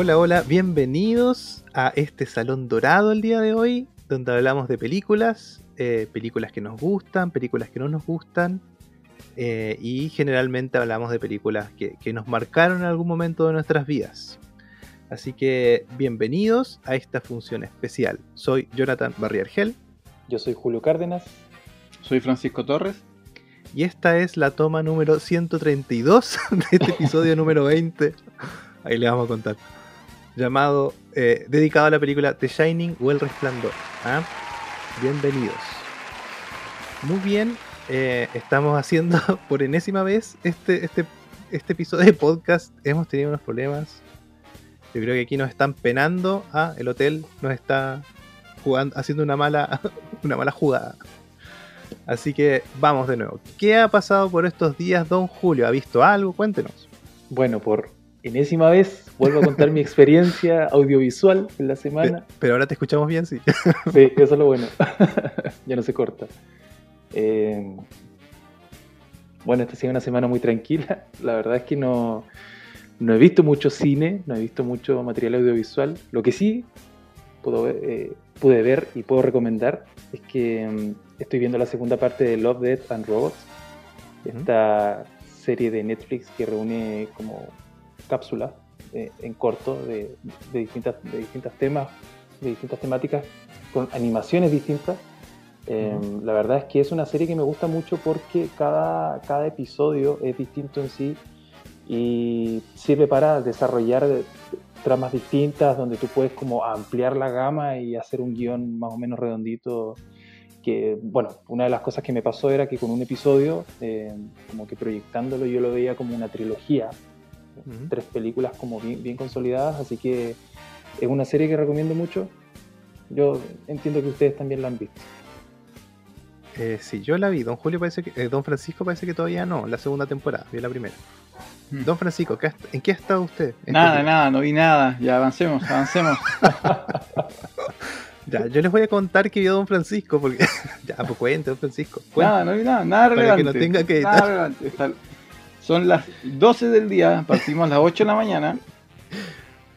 Hola, hola, bienvenidos a este salón dorado el día de hoy, donde hablamos de películas, eh, películas que nos gustan, películas que no nos gustan, eh, y generalmente hablamos de películas que, que nos marcaron en algún momento de nuestras vidas. Así que bienvenidos a esta función especial. Soy Jonathan Barriergel Yo soy Julio Cárdenas. Soy Francisco Torres. y esta es la toma número 132 de este episodio número 20. Ahí le vamos a contar. Llamado, eh, dedicado a la película The Shining o El Resplandor. ¿ah? Bienvenidos. Muy bien, eh, estamos haciendo por enésima vez este, este, este episodio de podcast. Hemos tenido unos problemas. Yo creo que aquí nos están penando. Ah, el hotel nos está jugando, haciendo una mala, una mala jugada. Así que vamos de nuevo. ¿Qué ha pasado por estos días, don Julio? ¿Ha visto algo? Cuéntenos. Bueno, por enésima vez vuelvo a contar mi experiencia audiovisual en la semana. pero ahora te escuchamos bien, sí. Sí, eso es lo bueno. ya no se corta. Eh, bueno, esta ha sido una semana muy tranquila. La verdad es que no, no he visto mucho cine, no he visto mucho material audiovisual. Lo que sí puedo ver- eh, pude ver y puedo recomendar es que mm, estoy viendo la segunda parte de Love, Death and Robots. Esta serie de Netflix que reúne como cápsulas eh, en corto de, de distintas, de distintos temas, de distintas temáticas, con animaciones distintas. Eh. La verdad es que es una serie que me gusta mucho porque cada, cada episodio es distinto en sí y sirve para desarrollar eh, tramas distintas donde tú puedes como ampliar la gama y hacer un guion más o menos redondito que, bueno, una de las cosas que me pasó era que con un episodio, eh, como que proyectándolo yo lo veía como una trilogía, Tres películas como bien, bien consolidadas, así que es una serie que recomiendo mucho. Yo entiendo que ustedes también la han visto. Eh, sí, yo la vi. Don Julio parece que. eh, don Francisco parece que todavía no. La segunda temporada. Vi la primera. Hmm. Don Francisco, ¿qué ha- ¿en qué ha estado usted? este Nada, día? nada, no vi nada. Ya avancemos, avancemos. Ya, yo les voy a contar que vio Don Francisco. Porque. ya, pues cuente, Don Francisco. Cuente. nada, no vi nada, nada Para que relevante. no tenga que editar. Nada relevante. Son las 12 del día, partimos a las 8 de la mañana.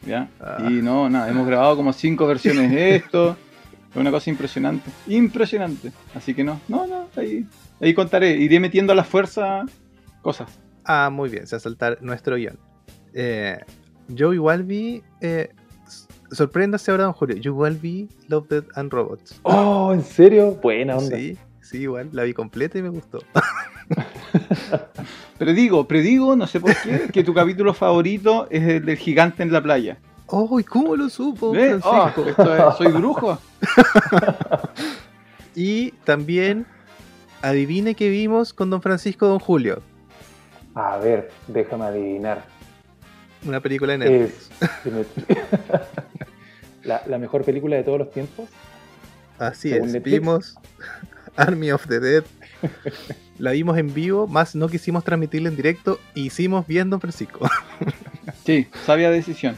¿Ya? Ah. Y no, nada, hemos grabado como 5 versiones de esto. Es una cosa impresionante. Impresionante. Así que no, no, no, ahí, ahí contaré. Iré metiendo a la fuerza cosas. Ah, muy bien, se va a saltar nuestro guion. Eh, yo igual vi. Eh, sorpréndase ahora, Don Julio. Yo igual vi Love, Death and Robots. Oh, ¿en serio? Buena onda. Sí, sí, igual. La vi completa y me gustó. Predigo, predigo, no sé por qué, que tu capítulo favorito es el del gigante en la playa. ¡Oh! ¿y cómo lo supo. Oh, Francisco? esto es- soy brujo. Y también, adivine qué vimos con Don Francisco Don Julio. A ver, déjame adivinar. Una película de Netflix. Es la, la mejor película de todos los tiempos. Así según es, Netflix. vimos Army of the Dead. La vimos en vivo, más no quisimos transmitirla en directo. Hicimos bien Don Francisco. Sí, sabia decisión.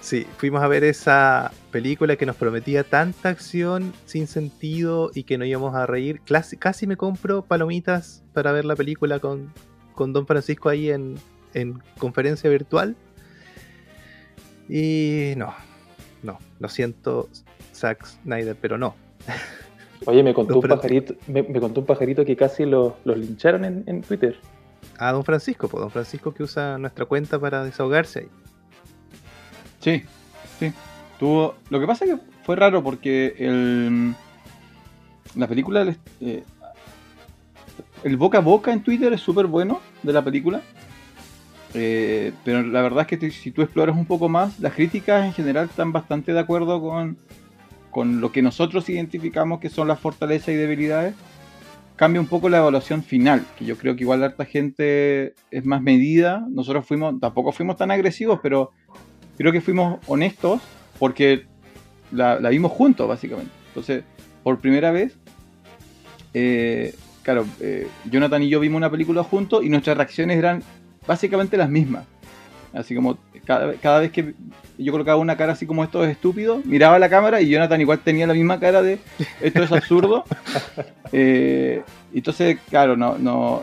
Sí, fuimos a ver esa película que nos prometía tanta acción sin sentido y que no íbamos a reír. Casi, casi me compro palomitas para ver la película con, con Don Francisco ahí en, en conferencia virtual. Y no, no, lo siento, Zack Snyder, pero no. Oye, me contó, un, pajarito, me, me contó un pajarito que casi lo- los lincharon en, en Twitter. A Don Francisco, pues Don Francisco que usa nuestra cuenta para desahogarse ahí. Sí, sí. Tuvo... Lo que pasa es que fue raro porque el... la película, eh, el boca a boca en Twitter es súper bueno de la película. Eh, pero la verdad es que te- si tú exploras un poco más, las críticas en general están bastante de acuerdo con, con lo que nosotros identificamos que son las fortalezas y debilidades. Cambia un poco la evaluación final, que yo creo que igual harta gente es más medida. Nosotros fuimos, tampoco fuimos tan agresivos, pero creo que fuimos honestos porque la, la vimos juntos, básicamente. Entonces, por primera vez, eh, claro, eh, Jonathan y yo vimos una película juntos y nuestras reacciones eran básicamente las mismas. Así como cada, cada vez que yo colocaba una cara así como esto es estúpido, miraba la cámara y Jonathan igual tenía la misma cara de esto es absurdo. Eh, entonces, claro, no, no,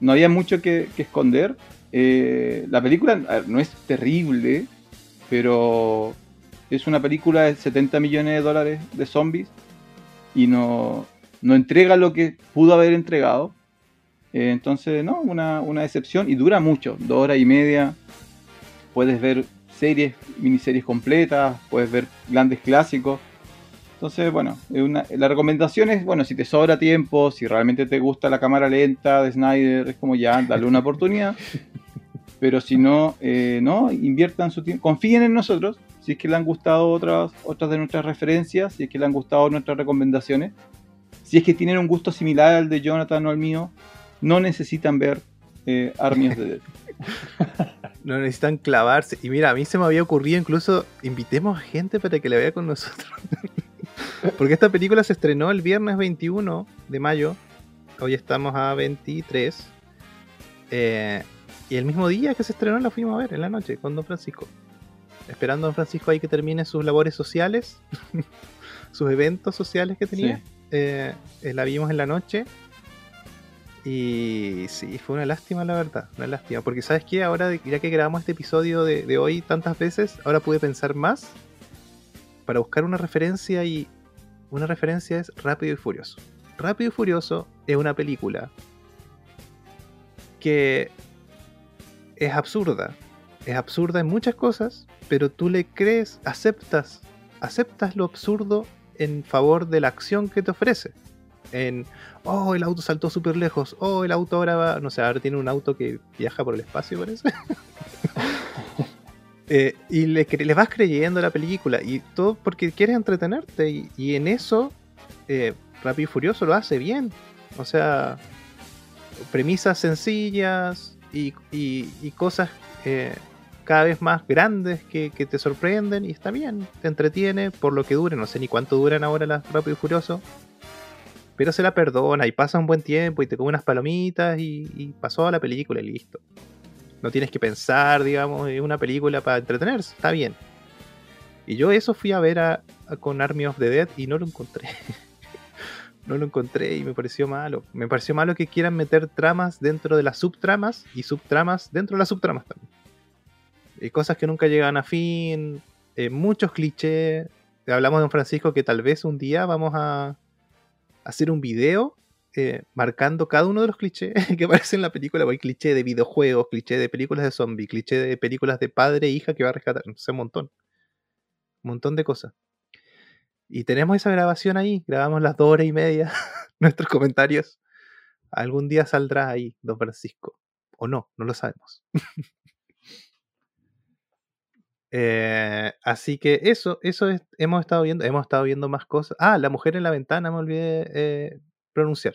no había mucho que, que esconder. Eh, la película ver, no es terrible, pero es una película de 70 millones de dólares de zombies y no, no entrega lo que pudo haber entregado. Eh, entonces, no, una, una decepción y dura mucho, dos horas y media. Puedes ver series, miniseries completas, puedes ver grandes clásicos. Entonces, bueno, la recomendación es, bueno, si te sobra tiempo, si realmente te gusta la cámara lenta de Snyder, es como ya, dale una oportunidad. Pero si no, eh, no, inviertan su tiempo, confíen en nosotros, si es que le han gustado otras, otras de nuestras referencias, si es que le han gustado nuestras recomendaciones, si es que tienen un gusto similar al de Jonathan o al mío, no necesitan ver eh, Army of the Dead. No necesitan clavarse. Y mira, a mí se me había ocurrido incluso invitemos a gente para que la vea con nosotros. Porque esta película se estrenó el viernes 21 de mayo. Hoy estamos a 23. Eh, y el mismo día que se estrenó la fuimos a ver, en la noche, con Don Francisco. Esperando a Don Francisco ahí que termine sus labores sociales, sus eventos sociales que tenía. Eh, eh, la vimos en la noche. Y sí, fue una lástima, la verdad. Una lástima. Porque, ¿sabes qué? Ahora, ya que grabamos este episodio de, de hoy tantas veces, ahora pude pensar más para buscar una referencia y una referencia es Rápido y Furioso. Rápido y Furioso es una película que es absurda. Es absurda en muchas cosas, pero tú le crees, aceptas, aceptas lo absurdo en favor de la acción que te ofrece. En, oh, el auto saltó súper lejos, oh, el auto ahora va, no sé, ahora tiene un auto que viaja por el espacio, parece. Eh, y le, le, vas creyendo la película y todo porque quieres entretenerte y, en eso eh, Rápido y Furioso lo hace bien. O sea, premisas sencillas y, cosas eh, cada vez más grandes que, te sorprenden y está bien, te entretiene por lo que dure, no sé ni cuánto duran ahora las Rápido y Furioso, pero se la perdona y pasa un buen tiempo y te come unas palomitas y, pasó a la película y listo no tienes que pensar, digamos, en una película para entretenerse, está bien. Y yo eso fui a ver a, con Army of the Dead y no lo encontré. no lo encontré y me pareció malo. Me pareció malo que quieran meter tramas dentro de las subtramas y subtramas dentro de las subtramas también. Y cosas que nunca llegan a fin, eh, muchos clichés. Hablamos de un Francisco que tal vez un día vamos a hacer un video eh, marcando cada uno de los clichés que aparecen en la película. Hay cliché de videojuegos, cliché de películas de zombies, cliché de películas de padre e hija que va a rescatar. No sé, un montón. Un montón de cosas. Y tenemos esa grabación ahí. Grabamos las dos horas y media. nuestros comentarios. Algún día saldrá ahí, Don Francisco. O no, no lo sabemos. Eh, así que eso, eso hemos estado viendo, hemos estado viendo más cosas. Ah, la mujer en la ventana, me olvidé eh, pronunciar.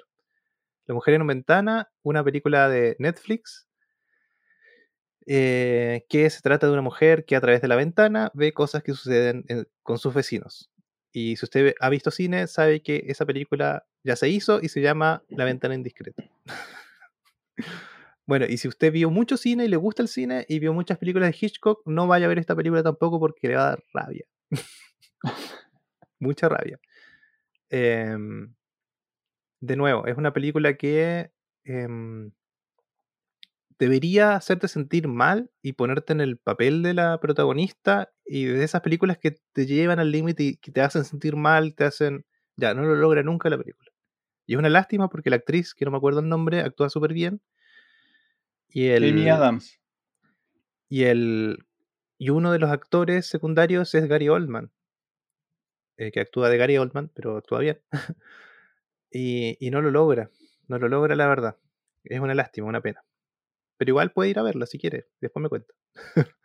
La mujer en una ventana, una película de Netflix eh, que se trata de una mujer que a través de la ventana ve cosas que suceden con sus vecinos. Y si usted ha visto cine, sabe que esa película ya se hizo y se llama La ventana indiscreta. bueno, y si usted vio mucho cine y le gusta el cine y vio muchas películas de Hitchcock, no vaya a ver esta película tampoco porque le va a dar rabia. Mucha rabia. Eh, de nuevo, es una película que em, debería hacerte sentir mal y ponerte en el papel de la protagonista y de esas películas que te llevan al límite y que te hacen sentir mal, te hacen... Ya, no lo logra nunca la película. Y es una lástima porque la actriz, que no me acuerdo el nombre, actúa súper bien. Y el, Amy Adams. Y, el, y uno de los actores secundarios es Gary Oldman, eh, que actúa de Gary Oldman, pero actúa bien. Y, no lo logra, no lo logra la verdad. Es una lástima, una pena. Pero igual puede ir a verla si quiere, después me cuenta.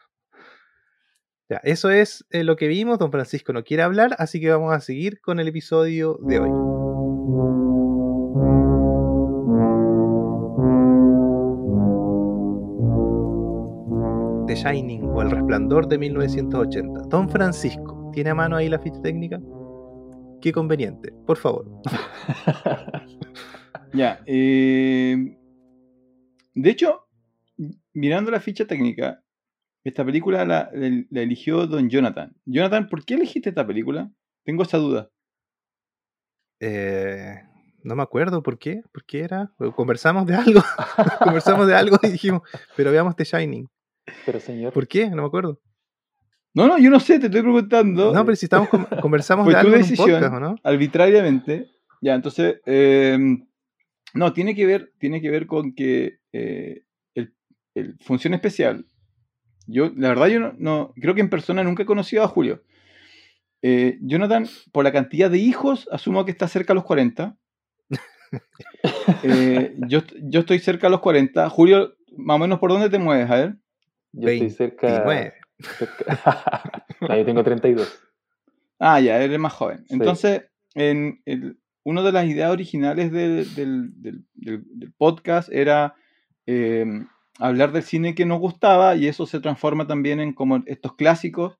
ya, eso es eh, lo que vimos, don Francisco no quiere hablar, así que vamos a seguir con el episodio de hoy. Shining o El Resplandor de 1980. Don Francisco, ¿tiene a mano ahí la ficha técnica? Qué conveniente, por favor. ya. Eh, de hecho, mirando la ficha técnica, esta película la, eligió Don Jonathan. Jonathan, ¿por qué elegiste esta película? Tengo esa duda. Eh, no me acuerdo por qué. ¿Por qué era? Conversamos de algo. Conversamos de algo y dijimos, pero veamos The Shining. Pero señor. ¿Por qué? No me acuerdo. No, no, yo no sé, te estoy preguntando. No, pero si estamos con- conversamos de tu algo en un decisión. podcast, ¿o no? arbitrariamente. Ya, entonces, eh, no, tiene que ver, tiene que ver con que eh, el, el función especial. Yo, la verdad, yo no, no- creo que en persona nunca he conocido a Julio. Eh, Jonathan, por la cantidad de hijos, asumo que está cerca a los 40. Eh, yo, yo estoy cerca a los 40. Julio, más o menos, ¿por dónde te mueves? A ver. Yo estoy cerca. 29. cerca- no, yo tengo 32. Ah, ya, eres más joven. Sí. Entonces, en el- una de las ideas originales del, del- del- del- del podcast era eh, hablar del cine que nos gustaba y eso se transforma también en como estos clásicos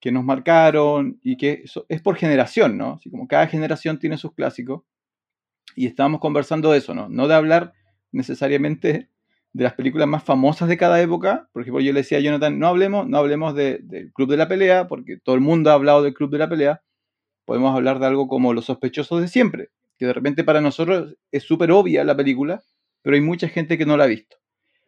que nos marcaron y que eso es por generación, ¿no? Así como cada generación tiene sus clásicos y estábamos conversando de eso, ¿no? No de hablar necesariamente de las películas más famosas de cada época. Por ejemplo, yo le decía a Jonathan, no hablemos, no hablemos de- del Club de la Pelea, porque todo el mundo ha hablado del Club de la Pelea. Podemos hablar de algo como Los sospechosos de siempre, que de repente para nosotros es súper obvia la película, pero hay mucha gente que no la ha visto.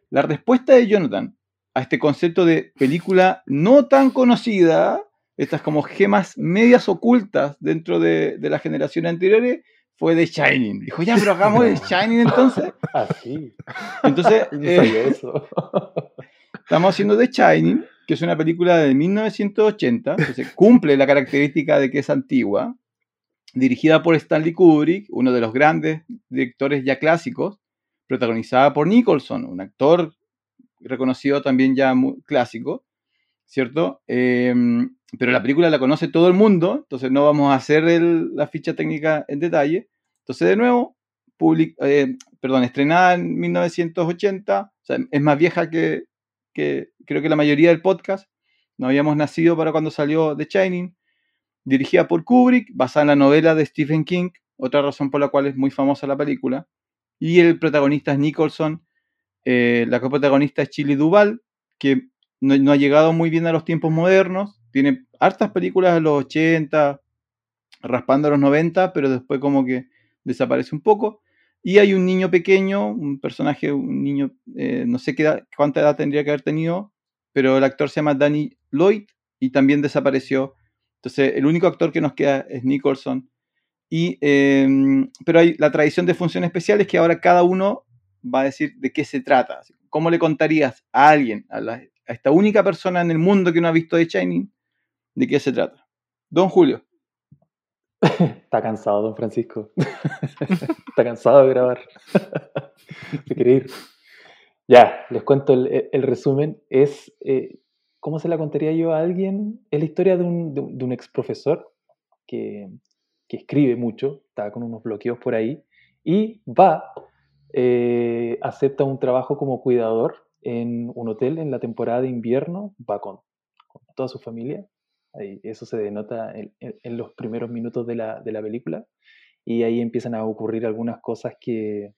La respuesta de Jonathan a este concepto de película no tan conocida, estas como gemas medias ocultas dentro de, de las generaciones anteriores, fue The Shining. Dijo, ya, pero hagamos The Shining entonces. Ah, sí. Entonces, eh, eso. estamos haciendo The Shining, que es una película de 1980, que cumple la característica de que es antigua, dirigida por Stanley Kubrick, uno de los grandes directores ya clásicos, protagonizada por Nicholson, un actor reconocido también ya muy clásico, ¿cierto? Eh, pero la película la conoce todo el mundo, entonces no vamos a hacer el- la ficha técnica en detalle. Entonces, de nuevo, public- eh, perdón, estrenada en 1980, o sea, es más vieja que, creo que la mayoría del podcast. No habíamos nacido para cuando salió The Shining. Dirigida por Kubrick, basada en la novela de Stephen King, otra razón por la cual es muy famosa la película. Y el protagonista es Nicholson. eh, la coprotagonista es Chili Duval, que no, no ha llegado muy bien a los tiempos modernos. Tiene hartas películas de los 80, raspando a los 90, pero después como que desaparece un poco. Y hay un niño pequeño, un personaje, un niño, eh, no sé qué edad- cuánta edad tendría que haber tenido, pero el actor se llama Danny Lloyd y también desapareció. Entonces, el único actor que nos queda es Nicholson. Y, eh, pero hay la tradición de función especial es que ahora cada uno va a decir de qué se trata. ¿Cómo le contarías a alguien, a, esta única persona en el mundo que no ha visto The Shining, de qué se trata? Don Julio. Está cansado, don Francisco. Está cansado de grabar. Se quiere ir. Ya, les cuento el, el resumen. Es, eh, ¿cómo se la contaría yo a alguien? Es la historia de un, de un- ex profesor que, que escribe mucho, está con unos bloqueos por ahí, y va, eh, acepta un trabajo como cuidador en un hotel en la temporada de invierno, va con toda su familia, Ahí, eso se denota en, en- en los primeros minutos de la, de la película. Y ahí empiezan a ocurrir algunas cosas que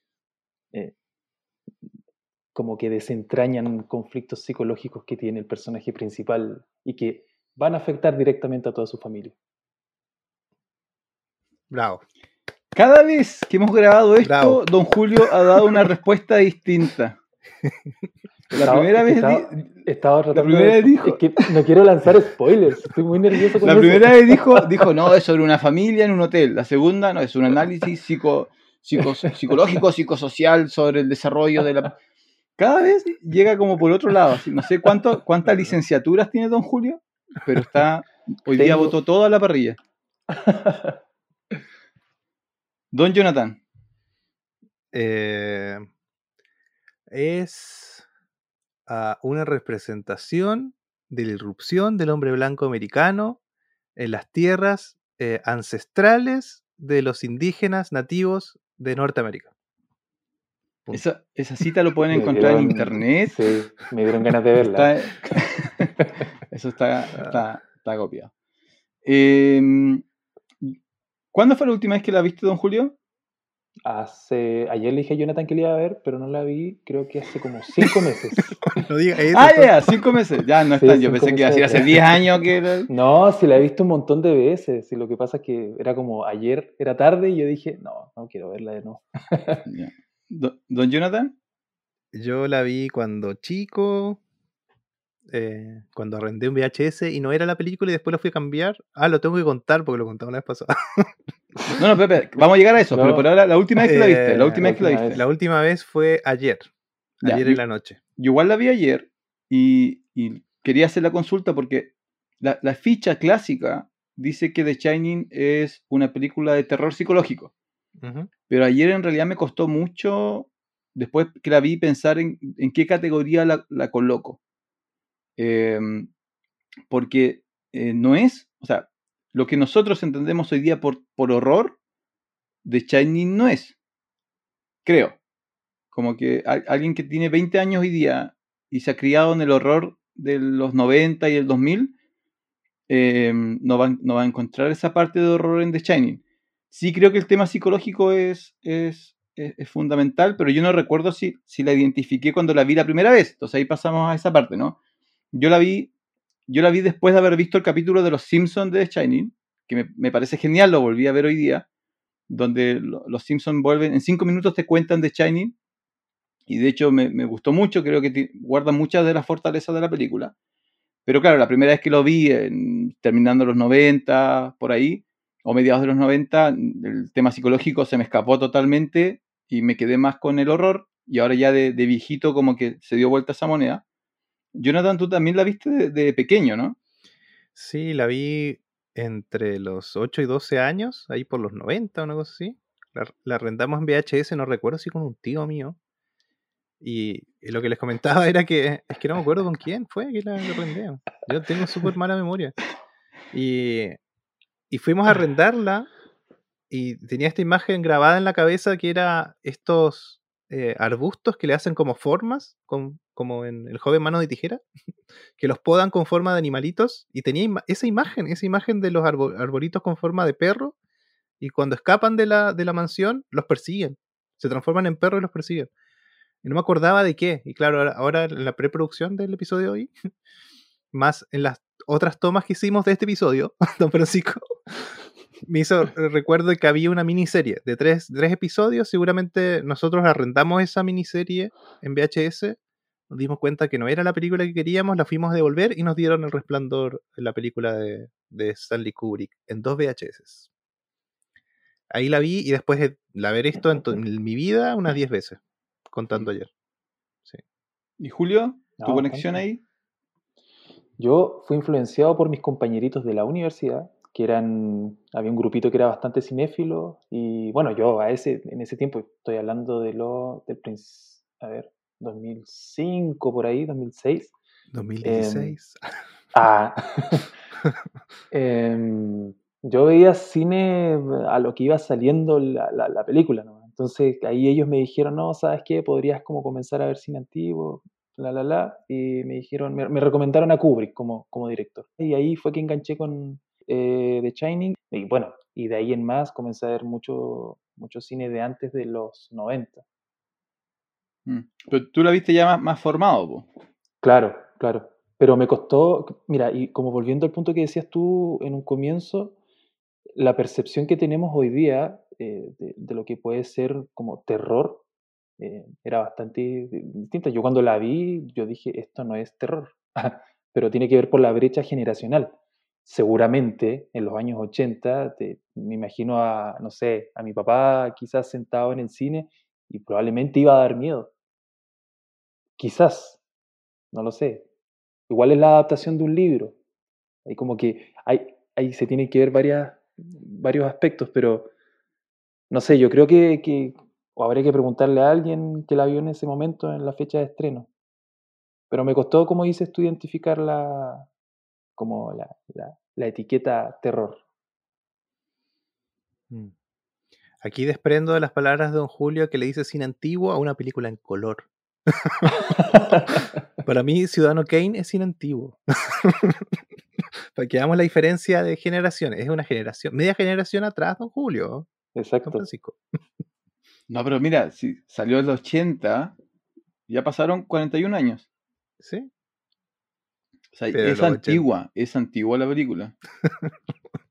eh, como que desentrañan conflictos psicológicos que tiene el personaje principal y que van a afectar directamente a toda su familia. Bravo. Cada vez que hemos grabado esto, Bravo. don Julio ha dado una respuesta distinta. La Estaba- primera vez, estaba- tratando primera de- vez dijo- Es que no quiero lanzar spoilers, estoy muy nervioso con la eso. primera vez dijo, dijo, no, es sobre una familia en un hotel. La segunda, no, es un análisis psico, psico- psicológico, psicosocial sobre el desarrollo de la... Cada vez llega como por otro lado. así, No sé cuánto, cuántas licenciaturas tiene don Julio, pero está... Hoy día votó toda la parrilla. Don Jonathan. Eh, es ah, una representación de la irrupción del hombre blanco americano en las tierras eh, ancestrales de los indígenas nativos de Norteamérica. Esa, esa cita lo pueden encontrar en internet. Sí, me dieron ganas de verla. Está- eso está, está, está copiado. Em, ¿Cuándo fue la última vez que la viste, don Julio? Hace, ayer le dije a Jonathan que la iba a ver, pero no la vi, creo que hace como cinco meses. No diga eso, Ah, pues. ya, cinco meses. Ya, no Sí, está. Yo pensé que iba a decir hace. 10 años que era. No, sí la he visto un montón de veces. Y lo que pasa es que era como ayer, era tarde, y yo dije, no, no quiero verla de nuevo. Ya. Do- Don Jonathan. Yo la vi cuando chico eh, cuando arrendé un VHS y no era la película y después lo fui a cambiar. Ah, lo tengo que contar porque lo contaba una vez pasada. No, no, Pepe, vamos a llegar a eso, No. pero por ahora la última vez que la viste, Eh, la última la vez que la última viste. vez. La última vez fue ayer. Ayer en la noche. Yo igual la vi ayer y, y quería hacer la consulta porque la, la ficha clásica dice que The Shining es una película de terror psicológico. Pero ayer en realidad me costó mucho, después que la vi, pensar en, en qué categoría la, la coloco. Em, porque eh, no es, o sea, lo que nosotros entendemos hoy día por, por horror, The Shining no es. Creo. Como que al- alguien que tiene 20 años hoy día y se ha criado en el horror de los 90 y el 2000, em, no, va, no va a encontrar esa parte de horror en The Shining. Sí creo que el tema psicológico es, es, es- es fundamental, pero yo no recuerdo si, si la identifiqué cuando la vi la primera vez. Entonces ahí pasamos a esa parte, ¿no? Yo la vi, yo la vi después de haber visto el capítulo de Los Simpsons de The Shining, que me, parece genial, lo volví a ver hoy día, donde lo- los Simpsons vuelven, en cinco minutos te cuentan The Shining, y de hecho me, gustó mucho, creo que ti- guarda muchas de las fortalezas de la película. Pero claro, la primera vez que lo vi, terminando los 90, por ahí, o mediados de los 90, el tema psicológico se me escapó totalmente y me quedé más con el horror. Y ahora ya de, de viejito como que se dio vuelta esa moneda. Jonathan, tú también la viste de, de pequeño, ¿no? Sí, la vi entre los 8 y 12 años, ahí por los 90 o una cosa así. La, la arrendamos en VHS, no recuerdo si con un tío mío. Y, lo que les comentaba era que es que no me acuerdo con quién fue que la arrendé. Yo tengo súper mala memoria. Y, y fuimos a arrendarla y tenía esta imagen grabada en la cabeza que era estos eh, arbustos que le hacen como formas, como en El joven mano de tijera, que los podan con forma de animalitos. Y tenía esa imagen, esa imagen de los arbo- arbolitos con forma de perro. Y cuando escapan de la, de la mansión, los persiguen. Se transforman en perros y los persiguen. Y no me acordaba de qué. Y claro, ahora, en la preproducción del episodio hoy, más en las otras tomas que hicimos de este episodio, Don Francisco, me hizo recuerdo que había una miniserie de tres, tres episodios. Seguramente nosotros arrendamos esa miniserie en VHS. Nos dimos cuenta que no era la película que queríamos, la fuimos a devolver y nos dieron el resplandor en la película de, de Stanley Kubrick en dos VHS. Ahí la vi y después de la haber visto en, mi vida unas 10 veces, contando ayer. ¿Y Julio? ¿Tu No, conexión ahí? Yo fui influenciado por mis compañeritos de la universidad, que eran, había un grupito que era bastante cinéfilo, y bueno, yo a ese, en ese tiempo, estoy hablando de lo, del a ver, 2005 por ahí, 2006. 2016. Ah, em, yo veía cine a lo que iba saliendo la, la- la película, ¿no? Entonces ahí ellos me dijeron, no, ¿sabes qué? Podrías como comenzar a ver cine antiguo, la, la, la, y me dijeron, me, me recomendaron a Kubrick como, como director. Y ahí fue que enganché con eh, The Shining, y bueno, y de ahí en más comencé a ver mucho, mucho cine de antes de los 90. Mm. Pero tú la viste ya más, más formado, po. Claro, claro. Pero me costó, mira, y como volviendo al punto que decías tú en un comienzo, la percepción que tenemos hoy día eh, de, de lo que puede ser como terror eh, era bastante di- distinta. Yo cuando la vi, yo dije, esto no es terror, pero tiene que ver por la brecha generacional. Seguramente en los años 80, te- me imagino a, no sé, a mi papá quizás sentado en el cine y probablemente iba a dar miedo. Quizás, no lo sé. Igual es la adaptación de un libro. Hay como que hay, ahí se tienen que ver varias, varios aspectos, pero no sé, yo creo que, que o habría que preguntarle a alguien que la vio en ese momento, en la fecha de estreno. Pero me costó, como dices tú, identificar la, como la, la, la etiqueta terror. Mm. Aquí desprendo de las palabras de Don Julio que le dice cine antiguo a una película en color. Para mí, Ciudadano Kane es cine antiguo. Para que veamos la diferencia de generaciones. Es una generación, media generación atrás, Don Julio, Don Exacto. Francisco. No, pero mira, si salió en los 80, ya pasaron 41 años. ¿Sí? O sea, Pero es antigua, es antigua la película.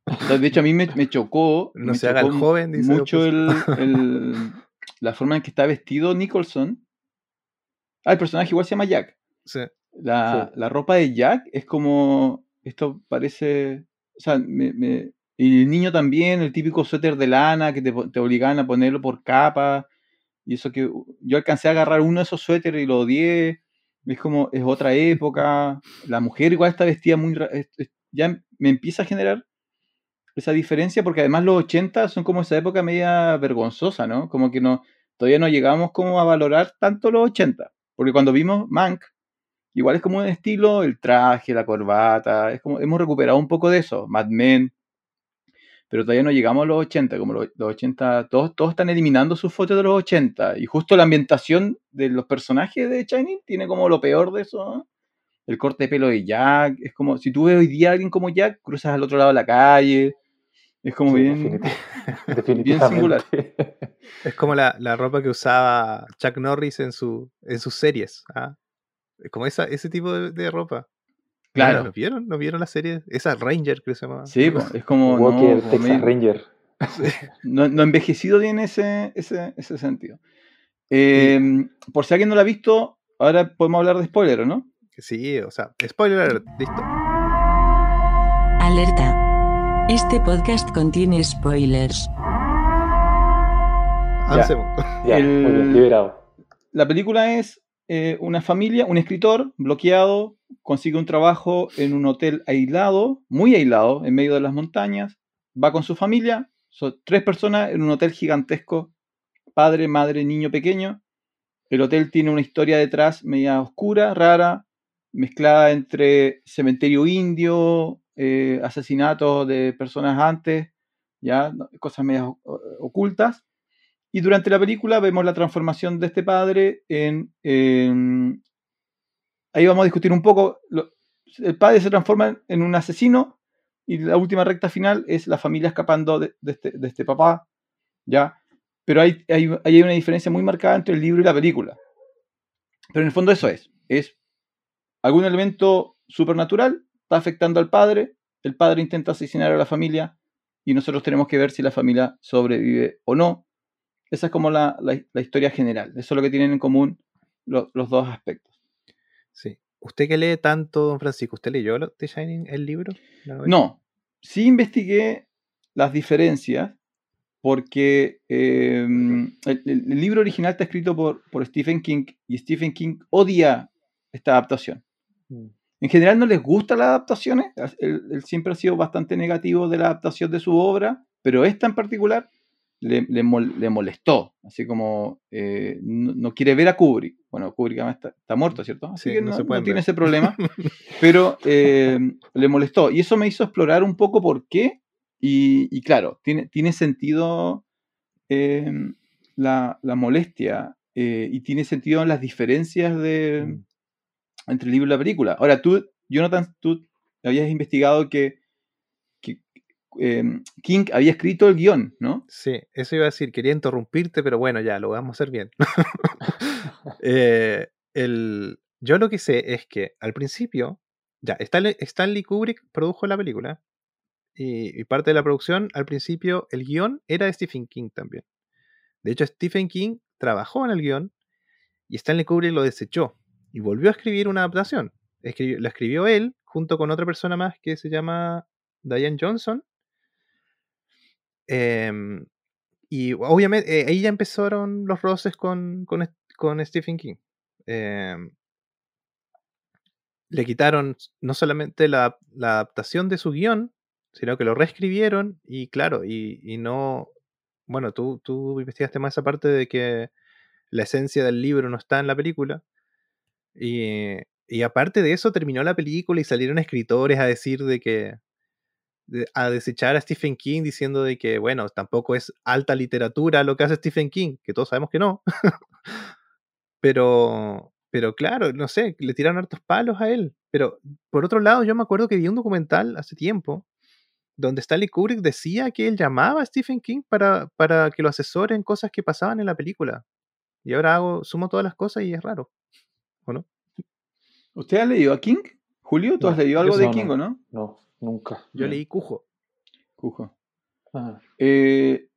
O sea, de hecho, a mí me, me chocó, No me se haga el chocó joven, dice mucho el, la forma en que está vestido Nicholson. Ah, el personaje igual se llama Jack. Sí. La, Sí. la ropa de Jack es como. Esto parece. O sea, me, me- y el niño también, el típico suéter de lana que te, te obligaban a ponerlo por capa. Y eso que yo alcancé a agarrar uno de esos suéteres y lo odié. Es como, es otra época. La mujer igual está vestida muy. ya me empieza a generar esa diferencia porque además los 80 son como esa época media vergonzosa, ¿no? Como que no, todavía no llegamos como a valorar tanto los 80. Porque cuando vimos Mank, igual es como un estilo, el traje, la corbata, es como, hemos recuperado un poco de eso, Mad Men, pero todavía no llegamos a los 80, como los, los 80, todos, todos están eliminando sus fotos de los 80, y justo la ambientación de los personajes de Shining tiene como lo peor de eso, ¿no? El corte de pelo de Jack, es como, si tú ves hoy día a alguien como Jack, cruzas al otro lado de la calle, es como Sí, bien... definitivamente. singular. Es como la, la ropa que usaba Chuck Norris en, su, en sus series. ¿ah? Es como esa, ese tipo de, de ropa. Claro. ¿No vieron? ¿No vieron la serie? Esa Ranger que se llama. Sí, po, es como, no, Walker, como Texas medio- Ranger. no, no ha envejecido bien ese, ese, ese sentido. Eh, Por si alguien no lo ha visto, ahora podemos hablar de spoiler, ¿o ¿no? Sí, o sea, spoiler alert, listo. Alerta. Este podcast contiene spoilers. Avancemos. Ya, El- muy bien, liberado. La película es eh, una familia, un escritor bloqueado, consigue un trabajo en un hotel aislado, muy aislado, en medio de las montañas, va con su familia, son tres personas en un hotel gigantesco, padre, madre, niño pequeño. El hotel tiene una historia detrás media oscura, rara, mezclada entre cementerio indio, eh, asesinatos de personas antes, ya cosas medias ocultas. Y durante la película vemos la transformación de este padre en- ahí vamos a discutir un poco. el padre se transforma en un asesino y la última recta final es la familia escapando este, de este papá, ¿ya? Pero hay, hay, hay una diferencia muy marcada entre el libro y la película. Pero en el fondo eso es. Es algún elemento supernatural está afectando al padre, el padre intenta asesinar a la familia y nosotros tenemos que ver si la familia sobrevive o no. Esa es como la, la- historia general. Eso es lo que tienen en común lo- los dos aspectos. Sí. ¿Usted que lee tanto, don Francisco? ¿Usted leyó The Shining, el libro? No, sí investigué las diferencias porque eh, el, el- el libro original está escrito por, por Stephen King y Stephen King odia esta adaptación. Mm. En general no les gustan las adaptaciones, él, él siempre ha sido bastante negativo de la adaptación de su obra, pero esta en particular le, le mol- le molestó, así como eh, no, no quiere ver a Kubrick. Bueno, Kubrick además está, está muerto, ¿cierto? Así Sí, que no no, se no pueden tiene ese problema, pero eh, le molestó. Y eso me hizo explorar un poco por qué. Y, y claro, tiene, tiene sentido eh, la, la molestia eh, y tiene sentido las diferencias de, Mm. entre el libro y la película. Ahora, tú, Jonathan, tú habías investigado que, eh, King había escrito el guion, ¿no? Sí, eso iba a decir, quería interrumpirte, pero bueno, ya, lo vamos a hacer bien. Eh, el, yo lo que sé es que al principio, ya, Stanley, Stanley Kubrick produjo la película y, y parte de la producción, al principio, el guion era de Stephen King también. De hecho, Stephen King trabajó en el guion y Stanley Kubrick lo desechó y volvió a escribir una adaptación. Escribió, la escribió él junto con otra persona más que se llama Diane Johnson. Em, y obviamente eh, ahí ya empezaron los roces con, con, Stephen King. Em, le quitaron no solamente la, la adaptación de su guion, sino que lo reescribieron y claro, y, y no... Bueno, tú, tú investigaste más esa parte de que la esencia del libro no está en la película. Y, y aparte de eso, terminó la película y salieron escritores a decir de que. De- a desechar a Stephen King diciendo de que, bueno, tampoco es alta literatura lo que hace Stephen King, que todos sabemos que no. pero, pero claro, no sé, le tiraron hartos palos a él. Pero por otro lado, yo me acuerdo que vi un documental hace tiempo donde Stanley Kubrick decía que él llamaba a Stephen King para, para que lo asesore en cosas que pasaban en la película. Y ahora hago, sumo todas las cosas y es raro. ¿O no? ¿Usted ha leído a King? Julio, ¿tú No, has leído algo de no, King no. o no? No, nunca. Yo leí Cujo. Cujo. Ah, Eh,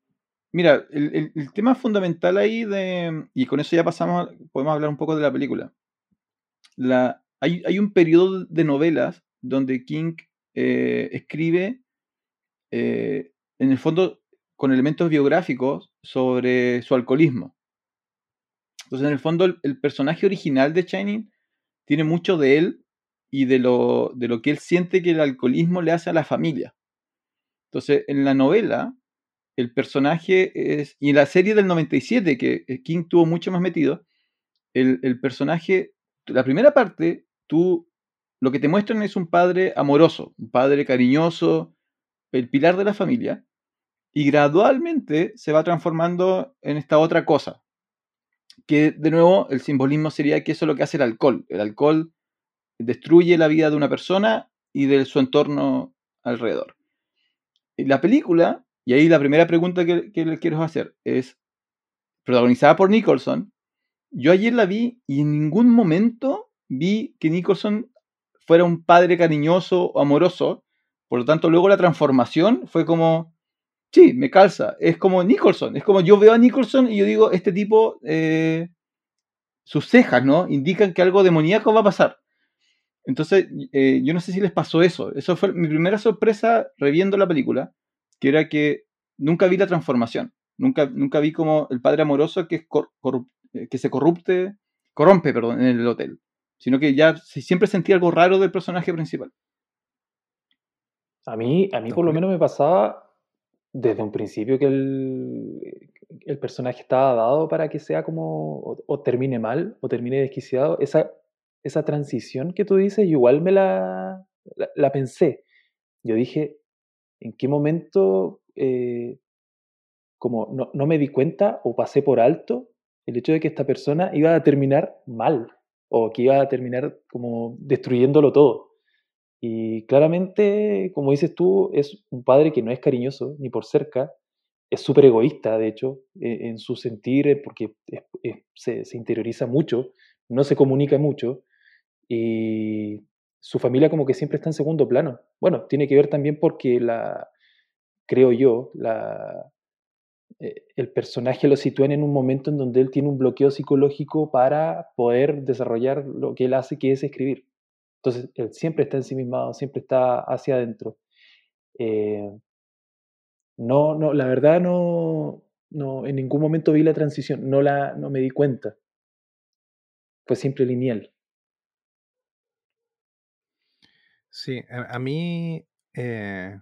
mira, el, el- el tema fundamental ahí de. Y con eso ya pasamos, a- podemos hablar un poco de la película. La, hay, hay un periodo de novelas donde King eh, escribe, eh, en el fondo, con elementos biográficos sobre su alcoholismo. Entonces, en el fondo, el, el personaje original de Shining tiene mucho de él y de lo, de lo que él siente que el alcoholismo le hace a la familia. Entonces, en la novela, el personaje es, y en la serie del 97, que eh, King tuvo mucho más metido, el, el personaje, la primera parte, tú, lo que te muestran es un padre amoroso, un padre cariñoso, el pilar de la familia, y gradualmente se va transformando en esta otra cosa, que de nuevo el simbolismo sería que eso es lo que hace el alcohol. El alcohol destruye la vida de una persona y de su entorno alrededor. La película, y ahí la primera pregunta que, que le quiero hacer es, protagonizada por Nicholson, yo ayer la vi y en ningún momento vi que Nicholson fuera un padre cariñoso o amoroso, por lo tanto luego la transformación fue como, sí, me calza, es como Nicholson, es como yo veo a Nicholson y yo digo, este tipo, eh, sus cejas, ¿no? Indican que algo demoníaco va a pasar. Entonces, eh, yo no sé si les pasó eso. Eso fue mi primera sorpresa reviendo la película, que era que nunca vi la transformación. Nunca, nunca vi como el padre amoroso que, es cor- eh, que se corrupte, corrompe perdón, en el hotel. Sino que ya si- siempre sentí algo raro del personaje principal. A mí, a mí por lo menos me pasaba desde un principio que el, el personaje estaba dado para que sea como, o, o termine mal, o termine desquiciado. Esa, esa transición que tú dices, igual me la, la, pensé. Yo dije, ¿en qué momento eh, como no, no me di cuenta o pasé por alto el hecho de que esta persona iba a terminar mal o que iba a terminar como destruyéndolo todo? Y claramente, como dices tú, es un padre que no es cariñoso ni por cerca, es súper egoísta, de hecho, eh, en su sentir, eh, porque se, se interioriza mucho, no se comunica mucho, y su familia como que siempre está en segundo plano. Bueno, tiene que ver también porque la, creo yo, la, eh, el personaje lo sitúan en un momento en donde él tiene un bloqueo psicológico para poder desarrollar lo que él hace, que es escribir. Entonces, él siempre está ensimismado, siempre está hacia adentro. Eh, no, no, la verdad no, no, en ningún momento vi la transición, no, la, no me di cuenta. Fue siempre lineal. Sí, a, mí eh,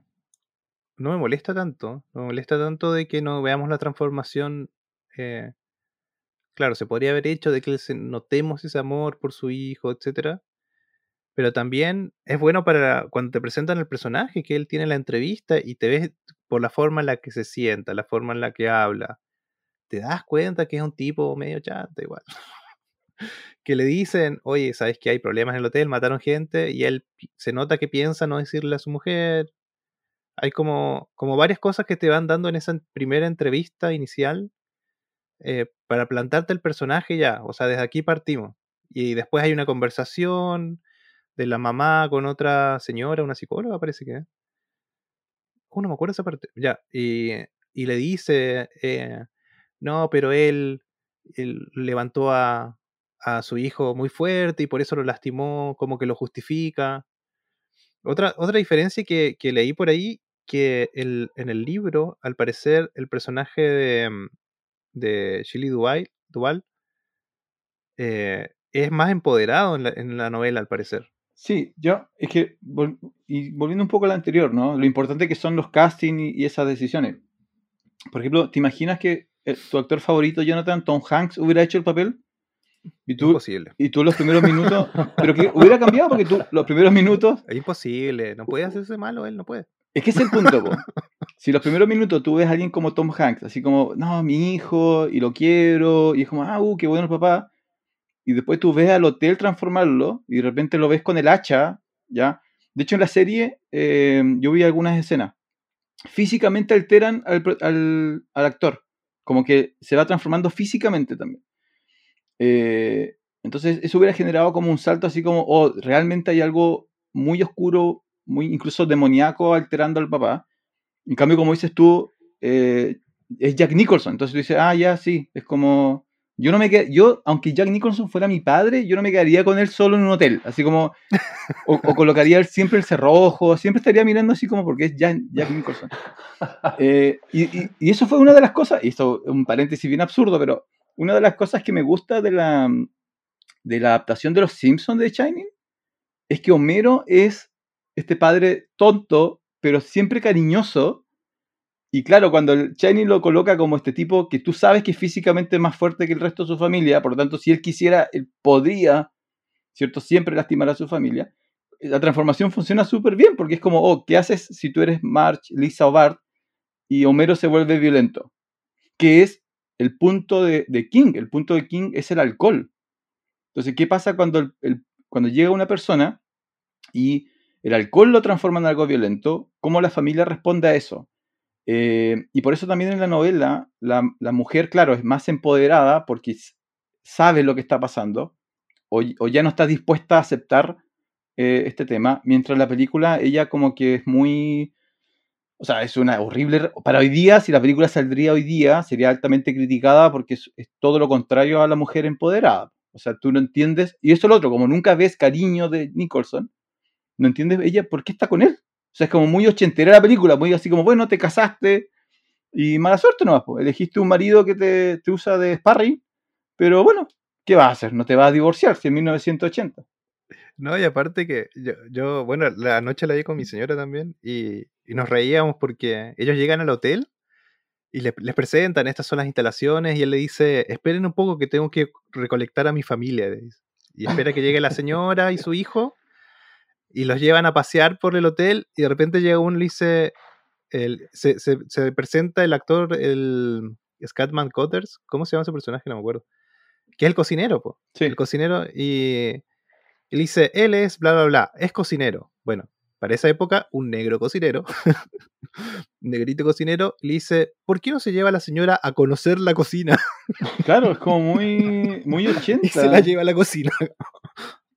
no me molesta tanto, no me molesta tanto de que no veamos la transformación. eh, claro, se podría haber hecho de que notemos ese amor por su hijo, etcétera, pero también es bueno para cuando te presentan el personaje, que él tiene la entrevista y te ves por la forma en la que se sienta, la forma en la que habla, te das cuenta que es un tipo medio chanta igual. Que le dicen, oye, ¿sabes que hay problemas en el hotel? Mataron gente y él se nota que piensa no decirle a su mujer. Hay como, como varias cosas que te van dando en esa primera entrevista inicial eh, para plantarte el personaje ya. O sea, desde aquí partimos. Y después hay una conversación de la mamá con otra señora, una psicóloga parece que. Oh, no me acuerdo esa parte. Ya, y, y le dice, eh, no, pero él, él levantó a, a su hijo muy fuerte y por eso lo lastimó, como que lo justifica. Otra, otra diferencia que, que leí por ahí, que el, en el libro, al parecer, el personaje de, mm, de Shelley Duvall, Duvall, eh, es más empoderado en la, en la novela, al parecer. Sí, yo, es que, y volviendo un poco a la anterior, ¿no? Lo importante que son los castings y, esas decisiones. Por ejemplo, ¿te imaginas que eh, tu actor favorito, Jonathan, Tom Hanks, hubiera hecho el papel? Y tú, Imposible. y tú los primeros minutos, pero que hubiera cambiado porque tú los primeros minutos, Es imposible. No puede hacerse malo, él no puede. es que ese es el punto, po. Si los primeros minutos tú ves a alguien como Tom Hanks, así como, no, mi hijo, y lo quiero, y es como, ah, uh, qué bueno el papá, y después tú ves al hotel transformarlo, y de repente lo ves con el hacha, ¿ya? De hecho, en la serie eh, yo vi algunas escenas. Físicamente alteran al, al- al actor, como que se va transformando físicamente también. Eh, entonces, eso hubiera generado como un salto así como, oh, realmente hay algo muy oscuro, muy incluso demoníaco alterando al papá. En cambio, como dices tú, eh, es Jack Nicholson. Entonces tú dices, ah, ya, sí, es como Yo no me qued- yo, aunque Jack Nicholson fuera mi padre, yo no me quedaría con él solo en un hotel. Así como, o, o colocaría siempre el cerrojo, siempre estaría mirando así como porque es Jack, Jack Nicholson. Eh, y, y- y eso fue una de las cosas, y esto es un paréntesis bien absurdo, pero una de las cosas que me gusta de la, de la adaptación de los Simpsons de Shining es que Homero es este padre tonto, pero siempre cariñoso. Y claro, cuando el Shining lo coloca como este tipo que tú sabes que es físicamente más fuerte que el resto de su familia, por lo tanto, si él quisiera, él podría, ¿cierto? Siempre lastimar a su familia. La transformación funciona súper bien porque es como, oh, ¿qué haces si tú eres Marge, Lisa o Bart y Homero se vuelve violento? Que es el punto de, King. El punto de King es el alcohol. Entonces, ¿qué pasa cuando, el- cuando llega una persona y el alcohol lo transforma en algo violento? ¿Cómo la familia responde a eso? Eh, y por eso también en la novela la, la mujer, claro, es más empoderada porque sabe lo que está pasando o, o ya no está dispuesta a aceptar eh, este tema, mientras en la película ella como que es muy... O sea, es una horrible... Para hoy día, si la película saldría hoy día, sería altamente criticada porque es, es todo lo contrario a la mujer empoderada. O sea, tú no entiendes... Y eso es lo otro, como nunca ves cariño de Nicholson, no entiendes ella por qué está con él. O sea, es como muy ochentera la película, muy así como, bueno, te casaste y mala suerte nomás, pues. elegiste un marido que te, te usa de sparring, pero bueno, ¿qué vas a hacer? No te vas a divorciar si en 1980. No, y aparte que yo, yo, bueno, la noche la vi con mi señora también y, y nos reíamos porque ellos llegan al hotel y le- les presentan, estas son las instalaciones y él le dice, esperen un poco que tengo que recolectar a mi familia. Y espera que llegue la señora y su hijo y los llevan a pasear por el hotel y de repente llega uno y le dice, el- se, se- se presenta el actor, el Scatman Cotters, ¿cómo se llama ese personaje? No me acuerdo. Que es el cocinero, po Sí, el cocinero y, y le dice, él es bla, bla, bla, es cocinero. Bueno, para esa época, un negro cocinero, un negrito cocinero, le dice, ¿por qué no se lleva a la señora a conocer la cocina? claro, es como muy, muy y 80. se la lleva a la cocina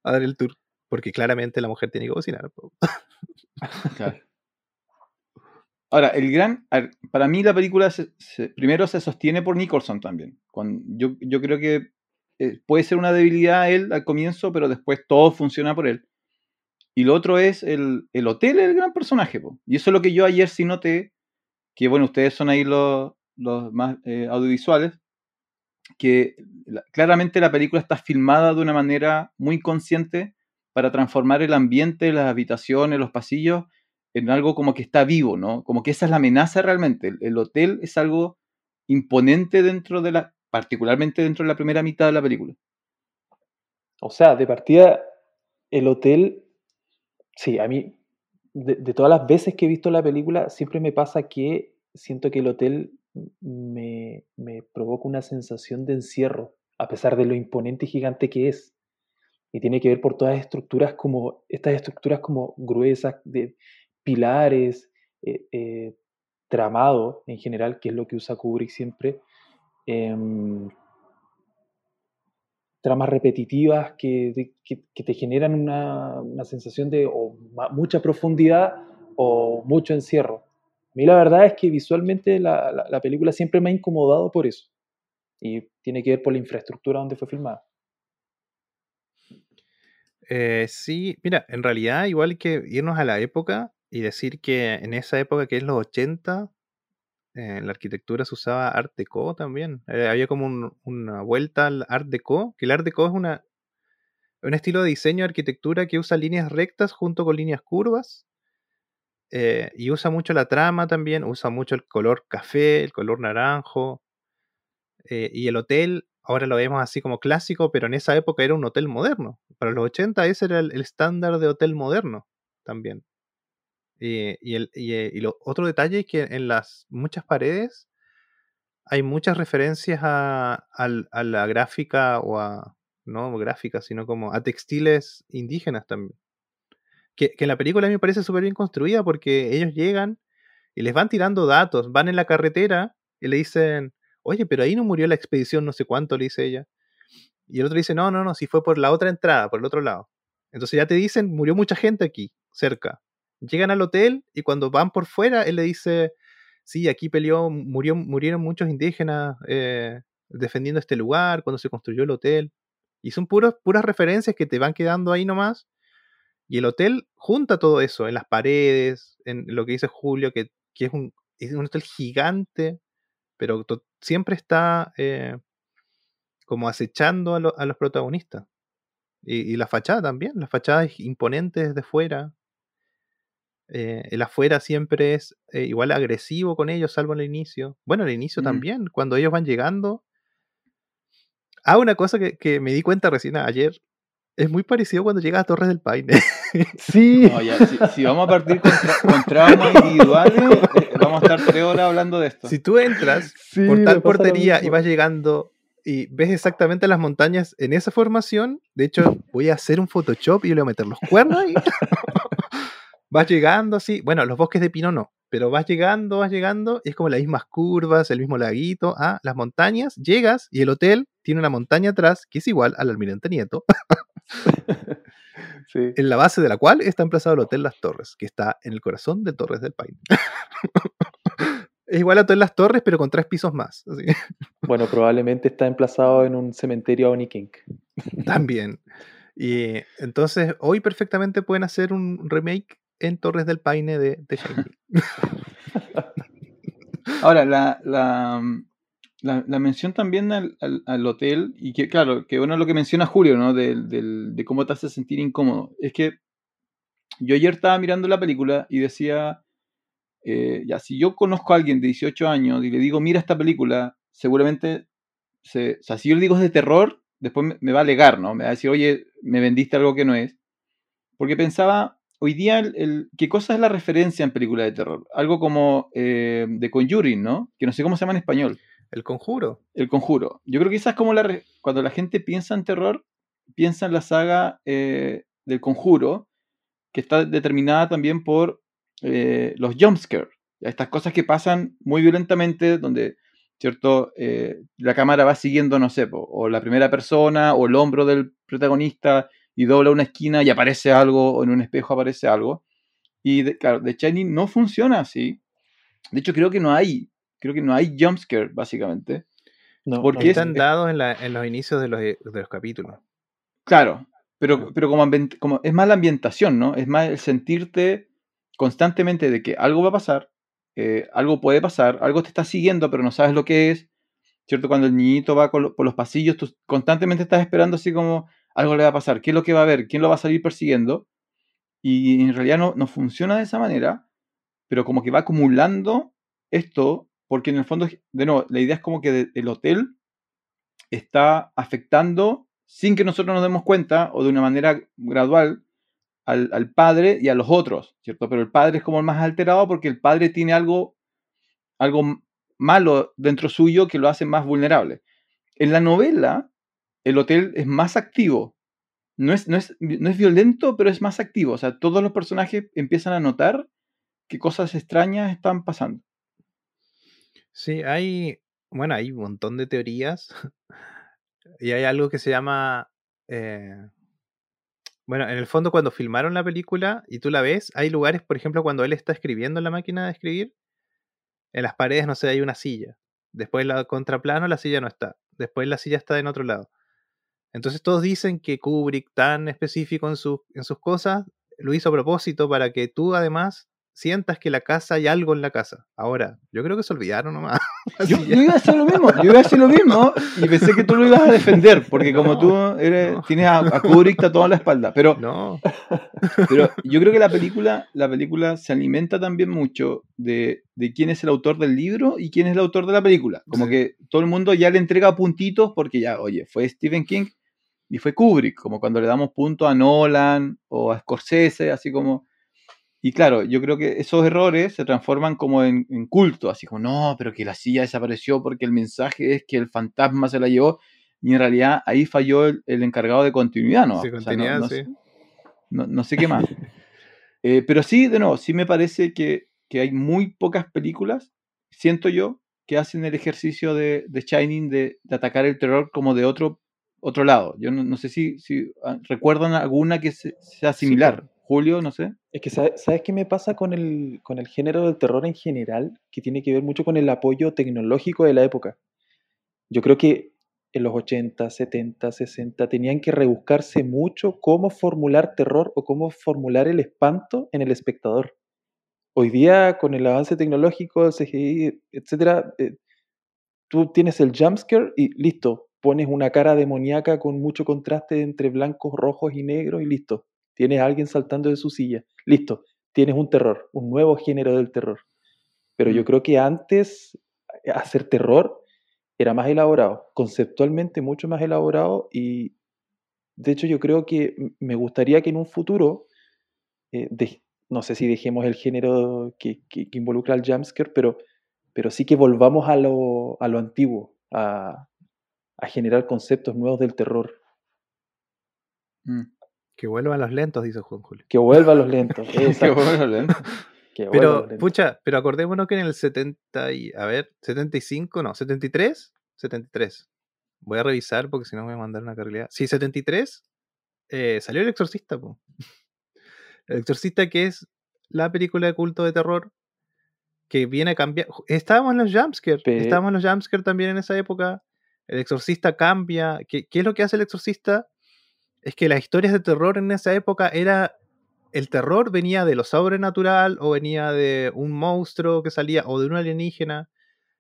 a dar el tour. Porque claramente la mujer tiene que cocinar. Claro. Ahora, el gran. Para mí, la película se- se- primero se sostiene por Nicholson también. Cuando, yo, yo creo que eh, puede ser una debilidad él al comienzo, pero después todo funciona por él. Y lo otro es el, el hotel, el gran personaje. Y eso es lo que yo ayer sí noté. Que bueno, ustedes son ahí los, los más eh, audiovisuales. Que la- claramente la película está filmada de una manera muy consciente para transformar el ambiente, las habitaciones, los pasillos en algo como que está vivo, ¿no? Como que esa es la amenaza realmente. El, el hotel es algo imponente dentro de la, particularmente dentro de la primera mitad de la película. O sea, de partida, el hotel, sí, a mí, de, todas las veces que he visto la película, siempre me pasa que siento que el hotel me, me provoca una sensación de encierro, a pesar de lo imponente y gigante que es. Y tiene que ver por todas estructuras como, estas estructuras como gruesas, de pilares, eh, eh, tramado en general, que es lo que usa Kubrick siempre. Em, tramas repetitivas que, te- generan una, sensación de mucha profundidad o mucho encierro. A mí la verdad es que visualmente la, la- la película siempre me ha incomodado por eso. Y tiene que ver por la infraestructura donde fue filmada. Eh, sí, mira, en realidad igual que irnos a la época y decir que en esa época que es los 80, eh, en la arquitectura se usaba Art Deco también. Eh, había como un- una vuelta al Art Deco, que el Art Deco es una, un estilo de diseño de arquitectura que usa líneas rectas junto con líneas curvas. eh, y usa mucho la trama también, usa mucho el color café, el color naranjo. eh, y el hotel, ahora lo vemos así como clásico, pero en esa época era un hotel moderno. Para los 80 ese era el estándar de hotel moderno también. Y, el, eh, y lo otro detalle es que en las muchas paredes hay muchas referencias a, a la gráfica o a, no gráfica, sino como a textiles indígenas también. Que, que en la película a mí me parece súper bien construida porque ellos llegan y les van tirando datos, van en la carretera y le dicen, oye, pero ahí no murió la expedición no sé cuánto, le dice ella. Y el otro dice, no, no, no, si fue por la otra entrada, por el otro lado. Entonces ya te dicen, murió mucha gente aquí, cerca. Llegan al hotel y cuando van por fuera, él le dice, sí, aquí peleó, murieron muchos indígenas, eh, defendiendo este lugar, cuando se construyó el hotel. Y son puras referencias que te van quedando ahí nomás. Y el hotel junta todo eso en las paredes, en lo que dice Julio, que, es, un, hotel gigante, pero siempre está eh, como acechando a, los protagonistas. Y, la fachada también, la fachada es imponente desde fuera. Eh, el afuera siempre es eh, igual agresivo con ellos, salvo al inicio. Bueno, al inicio mm. también, cuando ellos van llegando, Ah, una cosa que, me di cuenta recién ayer. Es muy parecido cuando llega a Torres del Paine. Sí. si, vamos a partir con, traumas individuales, eh, vamos a estar tres horas hablando de esto. Si tú entras por tal portería y vas llegando y ves exactamente las montañas en esa formación, de hecho, voy a hacer un Photoshop y le voy a meter los cuernos ahí. vas llegando así. Bueno, los bosques de pino no, pero vas llegando, vas llegando, y es como las mismas curvas, el mismo laguito, ah, las montañas, llegas y el hotel tiene una montaña atrás que es igual al almirante Nieto, en la base de la cual está emplazado el Hotel Las Torres, que está en el corazón de Torres del Paine. es igual a Hotel Las Torres, pero con tres pisos más. Bueno, probablemente está emplazado en un cementerio a También. Y entonces hoy perfectamente pueden hacer un remake en Torres del Paine de, de Ahora, la, la, la, mención también al, al, hotel, y que claro, que bueno lo que menciona Julio, ¿no? De, de, cómo te hace sentir incómodo. Es que yo ayer estaba mirando la película y decía, eh, ya, si yo conozco a alguien de 18 años y le digo, mira esta película, seguramente, se, o sea, si yo le digo es de terror, después me, me va a alegar, ¿no? Me va a decir, oye, me vendiste algo que no es. Porque pensaba, hoy día, el, ¿qué cosa es la referencia en películas de terror? Algo como eh, The Conjuring, ¿no? Que no sé cómo se llama en español. El conjuro. El conjuro. Yo creo que esa es como la... Cuando la gente piensa en terror, piensa en la saga eh, del conjuro, que está determinada también por eh, los jumpscares. Estas cosas que pasan muy violentamente, donde, ¿cierto? Eh, la cámara va siguiendo, no sé, o la primera persona, o el hombro del protagonista, y dobla una esquina y aparece algo, o en un espejo aparece algo. Y claro, The Shining no funciona así. De hecho, creo que no hay, creo que no hay jumpscare, básicamente. No, porque están dados en, los inicios de los, capítulos. Claro, pero, pero como, como, es más la ambientación, ¿no? Es más el sentirte constantemente de que algo va a pasar, eh, algo puede pasar, algo te está siguiendo, pero no sabes lo que es. ¿Cierto? Cuando el niñito va por los pasillos, tú constantemente estás esperando así como, algo le va a pasar, qué es lo que va a ver, quién lo va a salir persiguiendo. Y en realidad no, no funciona de esa manera, pero como que va acumulando esto, porque en el fondo, de nuevo, la idea es como que el hotel está afectando sin que nosotros nos demos cuenta o de una manera gradual al, al, padre y a los otros, ¿cierto? Pero el padre es como el más alterado porque el padre tiene algo, algo malo dentro suyo que lo hace más vulnerable. En la novela, el hotel es más activo. No es, no, es, no es violento, pero es más activo. O sea, todos los personajes empiezan a notar que cosas extrañas están pasando. Sí, hay, bueno, hay un montón de teorías y hay algo que se llama, eh, bueno, en el fondo cuando filmaron la película y tú la ves, hay lugares, por ejemplo, cuando él está escribiendo en la máquina de escribir, en las paredes, no sé, hay una silla. Después la contraplano, la silla no está. Después la silla está en otro lado. Entonces todos dicen que Kubrick, tan específico en, en sus cosas, lo hizo a propósito para que tú además sientas que la casa hay algo en la casa. Ahora, yo creo que se olvidaron nomás. Yo, iba a hacer lo mismo, yo iba a hacer lo mismo y pensé que tú lo ibas a defender, porque como tú eres, tienes a, Kubrick a toda la espalda. Pero, no. pero yo creo que la película, la película se alimenta también mucho de, de, quién es el autor del libro y quién es el autor de la película. Como que todo el mundo ya le entrega puntitos porque ya, oye, fue Stephen King y fue Kubrick, como cuando le damos punto a Nolan o a Scorsese, así como... Y claro, yo creo que esos errores se transforman como en, culto, así como, no, pero que la silla desapareció porque el mensaje es que el fantasma se la llevó y en realidad ahí falló el, encargado de continuidad, ¿no? no, sé qué más. Eh, pero sí, de nuevo, sí me parece que, hay muy pocas películas, siento yo, que hacen el ejercicio de, de Shining de, de, atacar el terror como de otro otro lado. Yo no, sé si, si, ah, recuerdan alguna que sea similar. Julio, no sé. Es que, ¿sabes, qué me pasa con el, con el género del terror en general? Que tiene que ver mucho con el apoyo tecnológico de la época. yo creo que en los 80, 70, 60 tenían que rebuscarse mucho cómo formular terror o cómo formular el espanto en el espectador. Hoy día, con el avance tecnológico, el CGI, etcétera, eh, tú tienes el jumpscare y listo, pones una cara demoníaca con mucho contraste entre blancos, rojos y negros y listo. Tienes a alguien saltando de su silla. Listo, tienes un terror, un nuevo género del terror. Pero yo Mm. creo que antes eh, hacer terror era más elaborado, conceptualmente mucho más elaborado y de hecho yo creo que me gustaría que en un futuro, eh, no sé si dejemos el género que, que- que involucra al jumpscare, pero, pero sí que volvamos a lo, a lo antiguo, a, a generar conceptos nuevos del terror. Mm. Que vuelvan los lentos, dice Juan Julio. Que vuelvan los lentos. Qué exacto, bueno, Lento. que vuelvan Pero, los lentos. pucha, pero acordémonos que en el 70 y, a ver, 75, no, 73, 73. Voy a revisar porque si no me voy a mandar una carrera. Sí, 73, eh, salió El Exorcista, po. El Exorcista que es la película de culto de terror que viene a cambiar. Estábamos en los jumpscares, Pe- estábamos en los jumpscares también en esa época. El Exorcista cambia. ¿Qué, qué es lo que hace el Exorcista? Es que las historias de terror en esa época era el terror venía de lo sobrenatural o venía de un monstruo que salía o de un alienígena.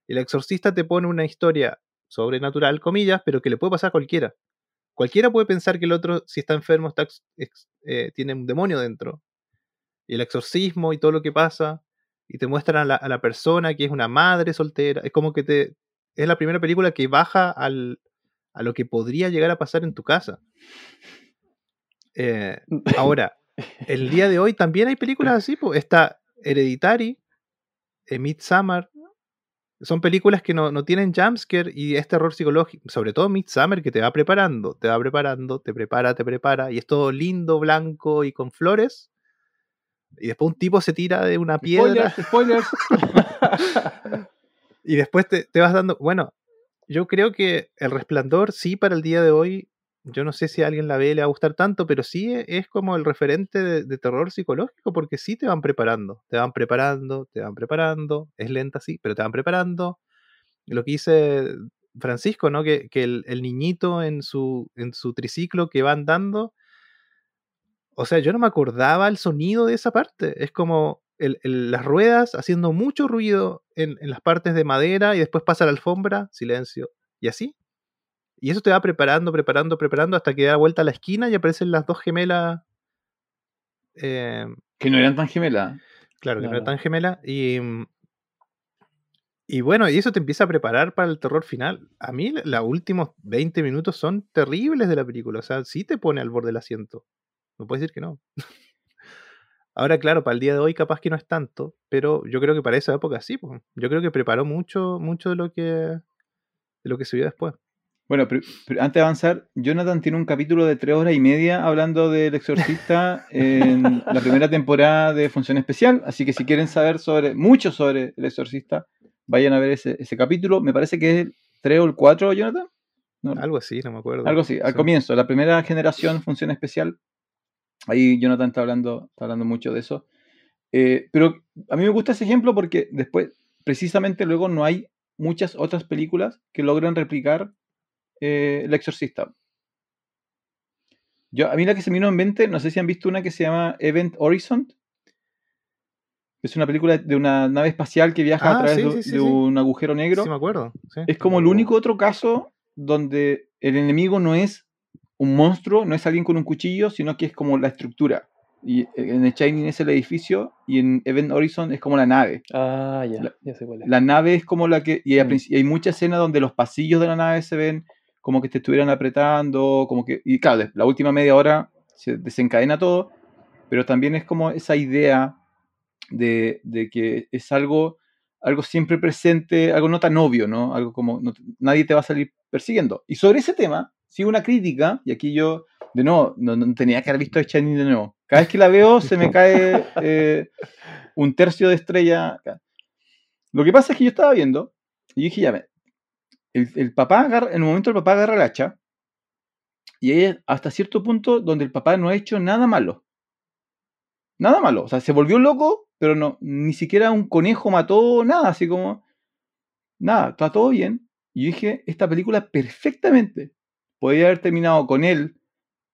El exorcista te pone una historia sobrenatural, comillas, pero que le puede pasar a cualquiera. Cualquiera puede pensar que el otro, si está enfermo, está, eh, tiene un demonio dentro. Y el exorcismo y todo lo que pasa, y te muestran a la, a la persona que es una madre soltera. Es como que te. Es la primera película que baja al, a lo que podría llegar a pasar en tu casa. Eh, ahora, el día de hoy también hay películas así, pues. Está Hereditary, eh, Midsommar. Son películas que no, no tienen jumpscare y es terror psicológico. Sobre todo Midsommar, que te va preparando, te va preparando, te prepara, te prepara. Y es todo lindo, blanco y con flores. Y después un tipo se tira de una piedra. Spoilers, spoilers. Y después te, te vas dando. Bueno, yo creo que El Resplandor, sí, para el día de hoy. Yo no sé si a alguien la ve le va a gustar tanto, pero sí e- es como el referente de, terror psicológico, porque sí te van preparando, te van preparando, te van preparando. Es lenta, sí, pero te van preparando. Lo que dice Francisco, ¿no? Que, que el, el niñito en su, en su triciclo que va andando. O sea, yo no me acordaba el sonido de esa parte. Es como el- el- las ruedas haciendo mucho ruido en, en las partes de madera y después pasa la alfombra, silencio. Y así. Y eso te va preparando, preparando, preparando hasta que da vuelta a la esquina y aparecen las dos gemelas. eh, que no eran tan gemelas. claro, que no eran tan gemelas. Y, mm, y bueno, y eso te empieza a preparar para el terror final. A mí los últimos 20 minutos son terribles de la película. O sea, sí te pone al borde del asiento. No puedes decir que no. Ahora, claro, para el día de hoy capaz que no es tanto, pero yo creo que para esa época sí. pues. Yo creo que preparó mucho, mucho de lo que, de lo que se vio después. Bueno, pero, pero antes de avanzar, Jonathan tiene un capítulo de tres horas y media hablando del exorcista en la primera temporada de Función Especial, así que si quieren saber sobre mucho sobre el exorcista, vayan a ver ese, ese capítulo. Me parece que es el 3 o el 4, Jonathan. No, Algo así, no me acuerdo. algo así, al Sí. comienzo, la primera generación Función Especial. Ahí Jonathan está hablando, está hablando mucho de eso. Eh, pero a mí me gusta ese ejemplo porque después, precisamente luego, no hay muchas otras películas que logren replicar eh, El Exorcista. Yo, a mí la que se me vino en mente, no sé si han visto una que se llama Event Horizon. Es una película de una nave espacial que viaja a Ah, través sí, de, sí, sí, de sí. un agujero negro. Sí, me acuerdo. Es como el único otro caso donde el enemigo no es un monstruo, no es alguien con un cuchillo, sino que es como la estructura. Y en el Shining es el edificio y en Event Horizon es como la nave. Ah, ya, La- ya sé cuál es. La nave es como la que... Y, al Mm. y hay muchas escenas donde los pasillos de la nave se ven como que te estuvieran apretando, como que... Y claro, la última media hora se desencadena todo, pero también es como esa idea de, de que es algo, algo siempre presente, algo no tan obvio, ¿no? Algo como no nadie te va a salir persiguiendo. Y sobre ese tema, sí una crítica, y aquí yo, de nuevo, no, no tenía que haber visto The Shining de nuevo. Cada vez que la veo se me cae eh, un tercio de estrella. Lo que pasa es que yo estaba viendo, y dije, ya, ve, el, el papá agarra, en un momento el papá agarra el hacha, y es hasta cierto punto donde el papá no ha hecho nada malo. Nada malo. O sea, se volvió loco, pero no, ni siquiera un conejo mató nada, así como. Nada, está todo bien. Y dije, esta película perfectamente podría haber terminado con él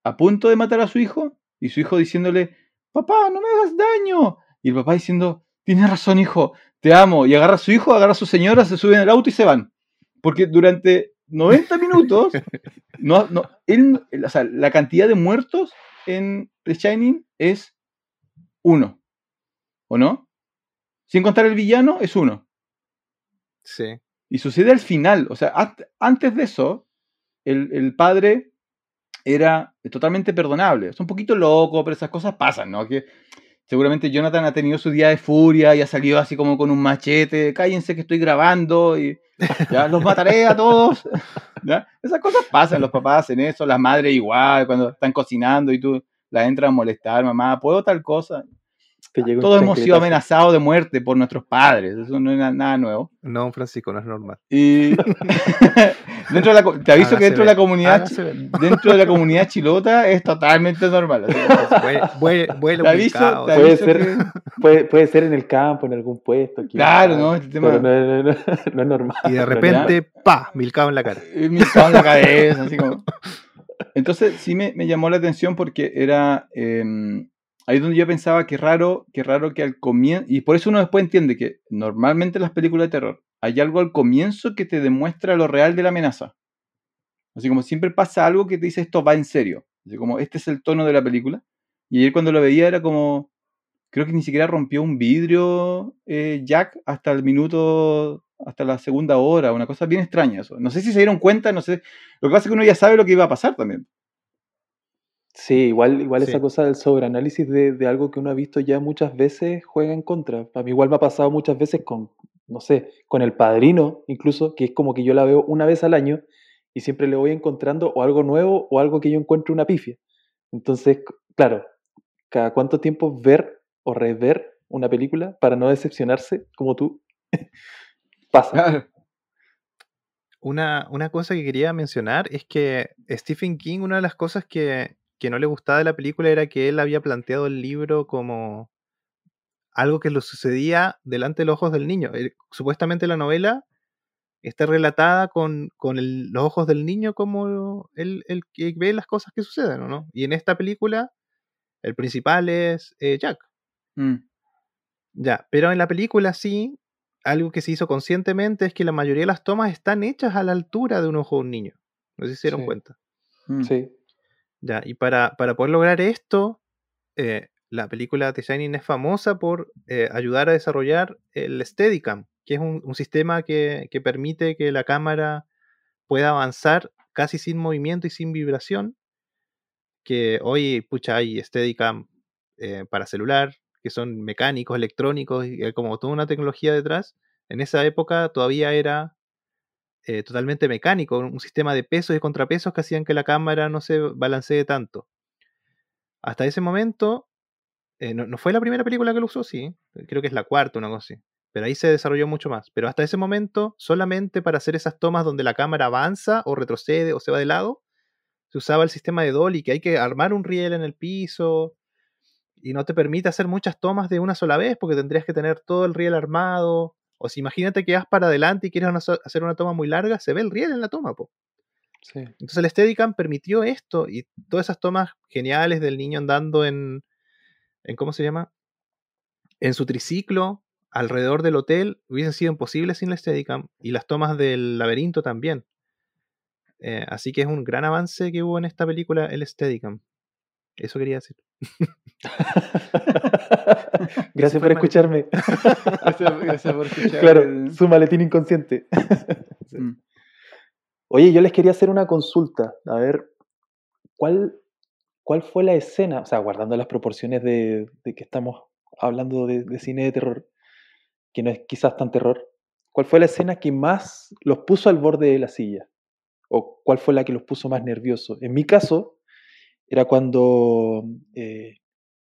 a punto de matar a su hijo y su hijo diciéndole, papá, no me hagas daño. Y el papá diciendo, tienes razón, hijo, te amo. Y agarra a su hijo, agarra a su señora, se suben al auto y se van. Porque durante 90 minutos, no, no, él, o sea, la cantidad de muertos en The Shining es uno. ¿O no? Sin contar el villano, es uno. Sí. Y sucede al final. O sea, antes de eso, el, el padre era totalmente perdonable. Es un poquito loco, pero esas cosas pasan, ¿no? Que seguramente Jonathan ha tenido su día de furia y ha salido así como con un machete, cállense que estoy grabando y ya los mataré a todos. Esas cosas pasan, los papás hacen eso, las madres igual, cuando están cocinando y tú la entras a molestar, mamá, ¿puedo tal cosa? Todos hemos sido amenazados de muerte por nuestros padres, eso no es nada nuevo. No, Francisco, no es normal. Y dentro de la, te aviso que dentro de la comunidad dentro de la comunidad chilota es totalmente normal. Puede, ser, puede, ser en el campo, en algún puesto. claro, no, este tema... no, es normal. Y de repente, pa, milcado en la cara. Milcado en la cabeza, así como. Entonces sí me, me llamó la atención porque era em, ahí donde yo pensaba que raro, que raro que al comienzo, y por eso uno después entiende que normalmente en las películas de terror hay algo al comienzo que te demuestra lo real de la amenaza. Así como siempre pasa algo que te dice esto va en serio. Así como este es el tono de la película. Y ayer cuando lo veía era como, creo que ni siquiera rompió un vidrio eh, Jack hasta el minuto, hasta la segunda hora, una cosa bien extraña. No sé si se dieron cuenta, no sé. Lo que pasa es que uno ya sabe lo que iba a pasar también. Sí, igual, igual esa cosa del sobreanálisis de, de algo que uno ha visto ya muchas veces juega en contra. A mí igual me ha pasado muchas veces con, no sé, con El Padrino, incluso, que es como que yo la veo una vez al año y siempre le voy encontrando o algo nuevo o algo que yo encuentre una pifia. Entonces, claro, cada cuánto tiempo ver o rever una película para no decepcionarse como tú pasa. Una, una cosa que quería mencionar es que Stephen King, una de las cosas que, que no le gustaba de la película era que él había planteado el libro como algo que lo sucedía delante de los ojos del niño. Eh, supuestamente la novela está relatada con, los ojos del niño como el, que ve las cosas que suceden, ¿no? Y en esta película, el principal es eh, Jack. Mm. Ya, pero en la película sí, algo que se hizo conscientemente es que la mayoría de las tomas están hechas a la altura de un ojo de un niño. No sé si se dieron cuenta. Mm. Sí. Ya, y para, poder lograr esto, eh, la película The Shining es famosa por eh, ayudar a desarrollar el Steadicam, que es un, sistema que, permite que la cámara pueda avanzar casi sin movimiento y sin vibración. Que hoy, pucha, hay Steadicam eh, para celular, que son mecánicos, electrónicos, y como toda una tecnología detrás. En esa época todavía era eh, totalmente mecánico, un sistema de pesos y contrapesos que hacían que la cámara no se balancee tanto. Hasta ese momento, eh, no, fue la primera película que lo usó, sí, creo que es la cuarta, una cosa así. Pero ahí se desarrolló mucho más. Pero hasta ese momento, solamente para hacer esas tomas donde la cámara avanza o retrocede o se va de lado, se usaba el sistema de dolly, que hay que armar un riel en el piso y no te permite hacer muchas tomas de una sola vez porque tendrías que tener todo el riel armado o si imagínate que vas para adelante y quieres hacer una toma muy larga, se ve el riel en la toma, po. Entonces el Steadicam permitió esto y todas esas tomas geniales del niño andando en, en ¿cómo se llama? En su triciclo alrededor del hotel hubiesen sido imposibles sin el Steadicam y las tomas del laberinto también. Eh, así que es un gran avance que hubo en esta película el Steadicam. Eso quería decir. gracias por escucharme. gracias, por escucharme. Claro, su maletín inconsciente. Mm. Oye, yo les quería hacer una consulta. A ver, ¿cuál, cuál fue la escena? O sea, guardando las proporciones de, que estamos hablando de, de, cine de terror, que no es quizás tan terror. ¿Cuál fue la escena que más los puso al borde de la silla? ¿O cuál fue la que los puso más nerviosos? En mi caso, era cuando eh,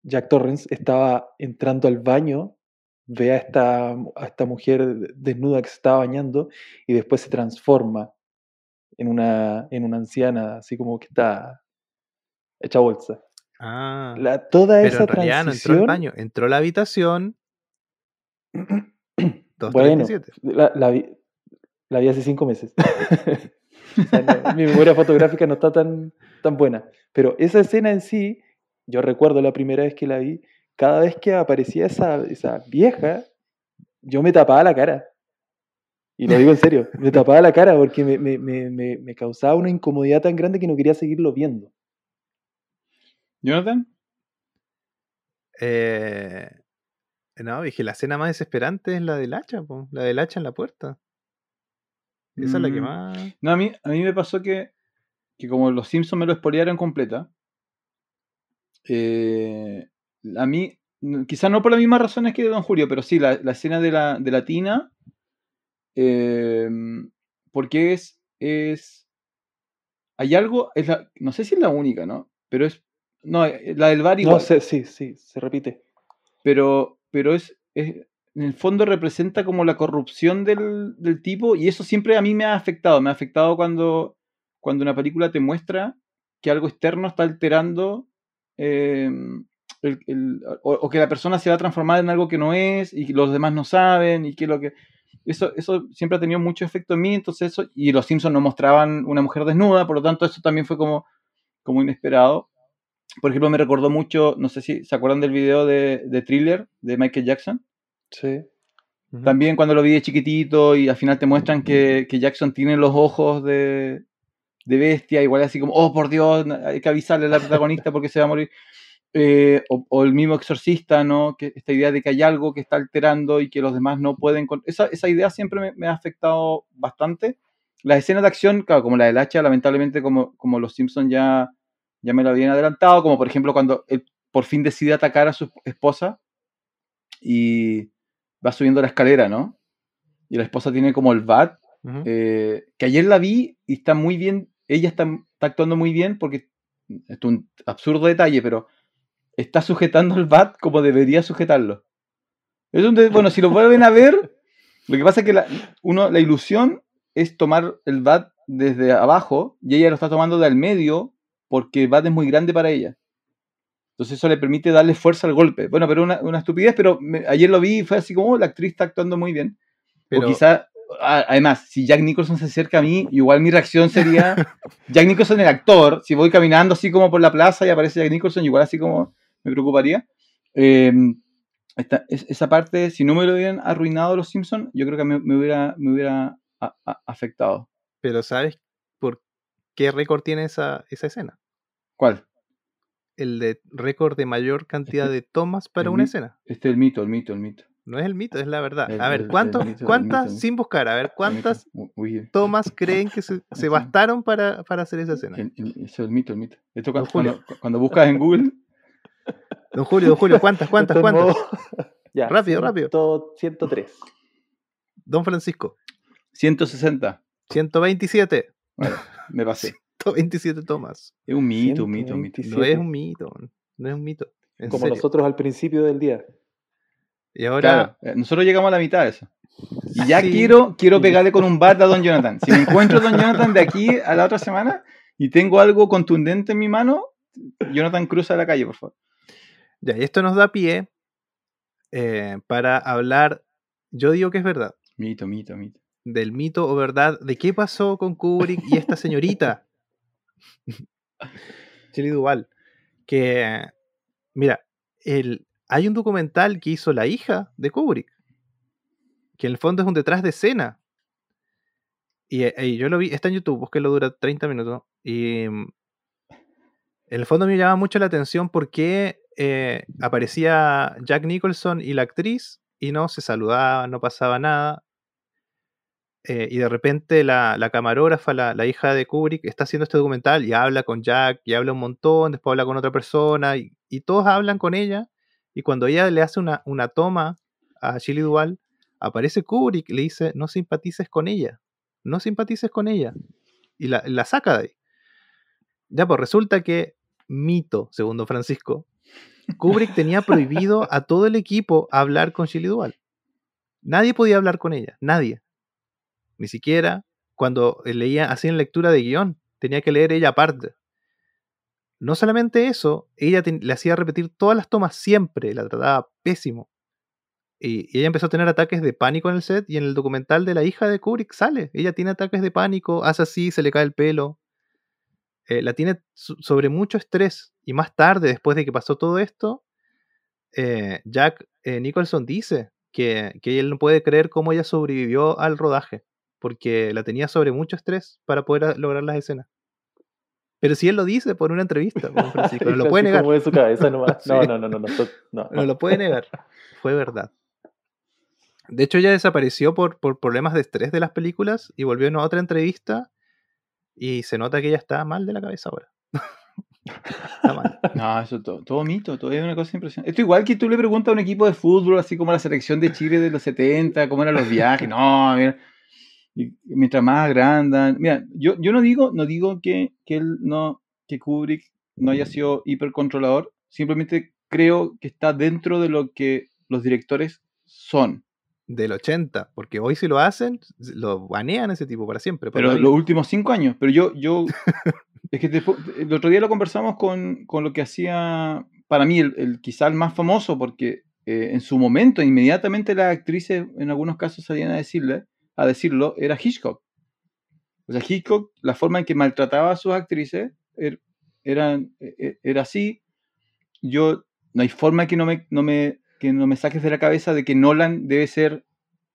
Jack Torrance estaba entrando al baño, ve a esta, a esta mujer desnuda que se estaba bañando y después se transforma en una, en una anciana, así como que está hecha bolsa. Ah, la, toda esa transición... no entró al baño, entró a la habitación. bueno, la, La vi hace cinco meses. O sea, no, mi memoria fotográfica no está tan, tan buena. Pero esa escena en sí, yo recuerdo la primera vez que la vi, cada vez que aparecía esa, esa vieja, yo me tapaba la cara. Y lo digo en serio, me tapaba la cara porque me, me- me- me- me causaba una incomodidad tan grande que no quería seguirlo viendo. Jonathan, Eh, no, dije, la escena más desesperante es la del hacha, po, la del hacha en la puerta. Esa es la que Mm. más. no, a mí, a mí me pasó que, que como los Simpsons me lo spoilearon completa, eh, a mí, quizás no por las mismas razones que Don Julio, pero sí, la, la escena de la, de la tina, eh, porque es, es, hay algo, es la- no sé si es la única, ¿no? Pero es, no, eh, la del bar igual. No, se- sí, sí, se repite. pero, pero es, es- en el fondo representa como la corrupción del, tipo y eso siempre a mí me ha afectado. Me ha afectado cuando, cuando una película te muestra que algo externo está alterando o, o que la persona se va a transformar en algo que no es y que los demás no saben y que lo que... Eso, eso siempre ha tenido mucho efecto en mí, entonces eso, y los Simpsons no mostraban una mujer desnuda, por lo tanto eso también fue como, como inesperado. Por ejemplo, me recordó mucho, no sé si se acuerdan del video de, de Thriller de Michael Jackson. Sí. Ujú. También cuando lo vi de chiquitito y al final te muestran que, que Jackson tiene los ojos de, de bestia, igual así como, oh por Dios, hay que avisarle a la protagonista porque se va a morir. Eh, o, o el mismo exorcista, ¿no? Que esta idea de que hay algo que está alterando y que los demás no pueden. con- Esa, esa idea siempre me, me ha afectado bastante. Las escenas de acción, claro, como la del hacha, lamentablemente, como, como los Simpsons ya, ya me lo habían adelantado, como por ejemplo cuando él por fin decide atacar a su esposa y va subiendo la escalera, ¿no? Y la esposa tiene como el Ujú. eh, que ayer la vi y está muy bien, ella está, está actuando muy bien porque es un absurdo detalle, pero está sujetando el bat como debería sujetarlo. Es un de- bueno, si lo vuelven a ver, lo que pasa es que la, uno, la ilusión es tomar el bat desde abajo y ella lo está tomando del medio porque el bat es muy grande para ella. Entonces eso le permite darle fuerza al golpe. Bueno, pero una, una estupidez, pero me- ayer lo vi y fue así como, "Oh, la actriz está actuando muy bien. Pero- O quizá, a- además, si Jack Nicholson se acerca a mí, igual mi reacción sería, Jack Nicholson el actor, si voy caminando así como por la plaza y aparece Jack Nicholson, igual así como me preocuparía. Eh, esta- es- esa parte, si no me lo hubieran arruinado los Simpsons, yo creo que me, me hubiera, me hubiera a- a- afectado. Pero ¿sabes por qué récord tiene esa, esa escena? ¿Cuál? El de récord de mayor cantidad de tomas para una escena. Este es el mito, el mito, el mito. No es el mito, es la verdad. El- a ver, ¿cuántos, mito, ¿cuántas, mito. sin buscar, a ver, cuántas tomas creen que se, bastaron para, para hacer esa escena? es el mito, el mito. Esto cuando, cuando, cuando buscas en Google, Don Julio, don Julio, ¿cuántas, cuántas, cuántas? Ya, Rápido, rápido. 100 103. Don Francisco, 160. 127. Bueno, me pasé. 127 tomas. Es un mito, un mito, un mito. 127. No es un mito, no es un mito. Como serio. nosotros al principio del día. Y ahora, Claro, eh, nosotros llegamos a la mitad de eso. Y ya Sí. quiero, quiero pegarle con un bat a Don Jonathan. Si me encuentro a Don Jonathan de aquí a la otra semana y tengo algo contundente en mi mano, Jonathan cruza la calle, por favor. ya, y esto nos da pie eh, para hablar, yo digo que es verdad, Mito, mito, mito. del mito o verdad de qué pasó con Kubrick y esta señorita. Shelley Duvall. Que, mira, el, hay un documental que hizo la hija de Kubrick, que en el fondo es un detrás de escena. Y, eh, yo lo vi, está en YouTube, búsquelo, dura 30 minutos. Y mm, en el fondo me llama mucho la atención porque eh, aparecía Jack Nicholson y la actriz y no se saludaban, no pasaba nada. Eh, y de repente la, la camarógrafa, la, la hija de Kubrick, está haciendo este documental y habla con Jack y habla un montón, después habla con otra persona y, y todos hablan con ella. Y cuando ella le hace una, una toma a Shelley Duvall, aparece Kubrick y le dice, no simpatices con ella, no simpatices con ella. Y la, la saca de ahí. Ya, pues resulta que, mito, segundo Francisco, Kubrick tenía prohibido a todo el equipo hablar con Shelley Duvall. Nadie podía hablar con ella, nadie. Ni siquiera cuando leía, hacían lectura de guion, tenía que leer ella aparte. No solamente eso, ella le hacía repetir todas las tomas siempre, la trataba pésimo. Y, ella empezó a tener ataques de pánico en el set y en el documental de la hija de Kubrick sale. Ella tiene ataques de pánico, hace así, se le cae el pelo. Eh, la tiene so- sobre mucho estrés. Y más tarde, después de que pasó todo esto, eh, Jack eh, Nicholson dice que, que él no puede creer cómo ella sobrevivió al rodaje, porque la tenía sobre mucho estrés para poder a- lograr las escenas. Pero si él lo dice por una entrevista, pues, Francisco, no lo puede negar. Su cabeza nomás. No, Sí. no, no, no, no, no, No lo puede negar. Fue verdad. De hecho, ella desapareció por, por problemas de estrés de las películas y volvió en otra entrevista y se nota que ella está mal de la cabeza ahora. está mal. No, eso todo, todo mito, todo es una cosa impresionante. Esto igual que tú le preguntas a un equipo de fútbol, así como la selección de Chile de los 70, cómo eran los viajes. No, mira. Y mientras más agrandan. Mira, yo, yo no digo, no digo que, que él no, que Kubrick no haya sido hipercontrolador, simplemente creo que está dentro de lo que los directores son. Del 80, porque hoy si lo hacen, lo banean ese tipo para siempre. Pero los últimos cinco años. Pero yo, yo es que después- el otro día lo conversamos con, con lo que hacía, para mí, el, el quizá el más famoso, porque eh, en su momento, inmediatamente las actrices, en algunos casos salían a decirle, a decirlo, era Hitchcock. O sea, Hitchcock, la forma en que maltrataba a sus actrices er- e- e- era así. Yo, no hay forma que no me, no me, que no me saques de la cabeza de que Nolan debe ser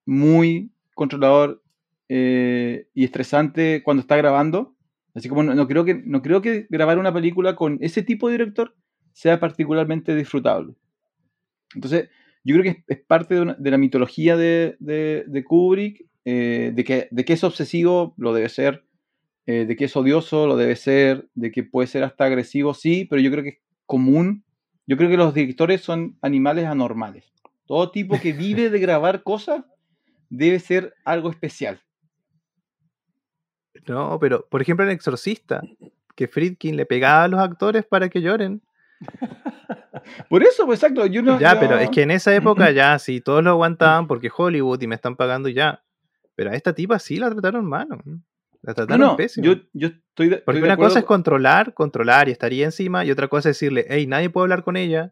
muy controlador eh, y estresante cuando está grabando. Así como no, no creo que, no creo que grabar una película con ese tipo de director sea particularmente disfrutable. Entonces, yo creo que es, parte de la mitología de, de- de Kubrick, eh, de, que, de que es obsesivo, lo debe ser, eh, de que es odioso, lo debe ser, de que puede ser hasta agresivo, sí, pero yo creo que es común. Yo creo que los directores son animales anormales. Todo tipo que vive de grabar cosas debe ser algo especial. No, pero por ejemplo en Exorcista, que Friedkin le pegaba a los actores para que lloren. Por eso, pues exacto, yo no... Ya, yo- pero es que en esa época ya sí, todos lo aguantaban porque Hollywood y me están pagando ya. Pero a esta tipa sí la trataron mal. ¿no? La trataron no, pésimo. yo, yo estoy de, Porque una cosa es con- controlar, controlar y estaría encima, y otra cosa es decirle, hey, nadie puede hablar con ella.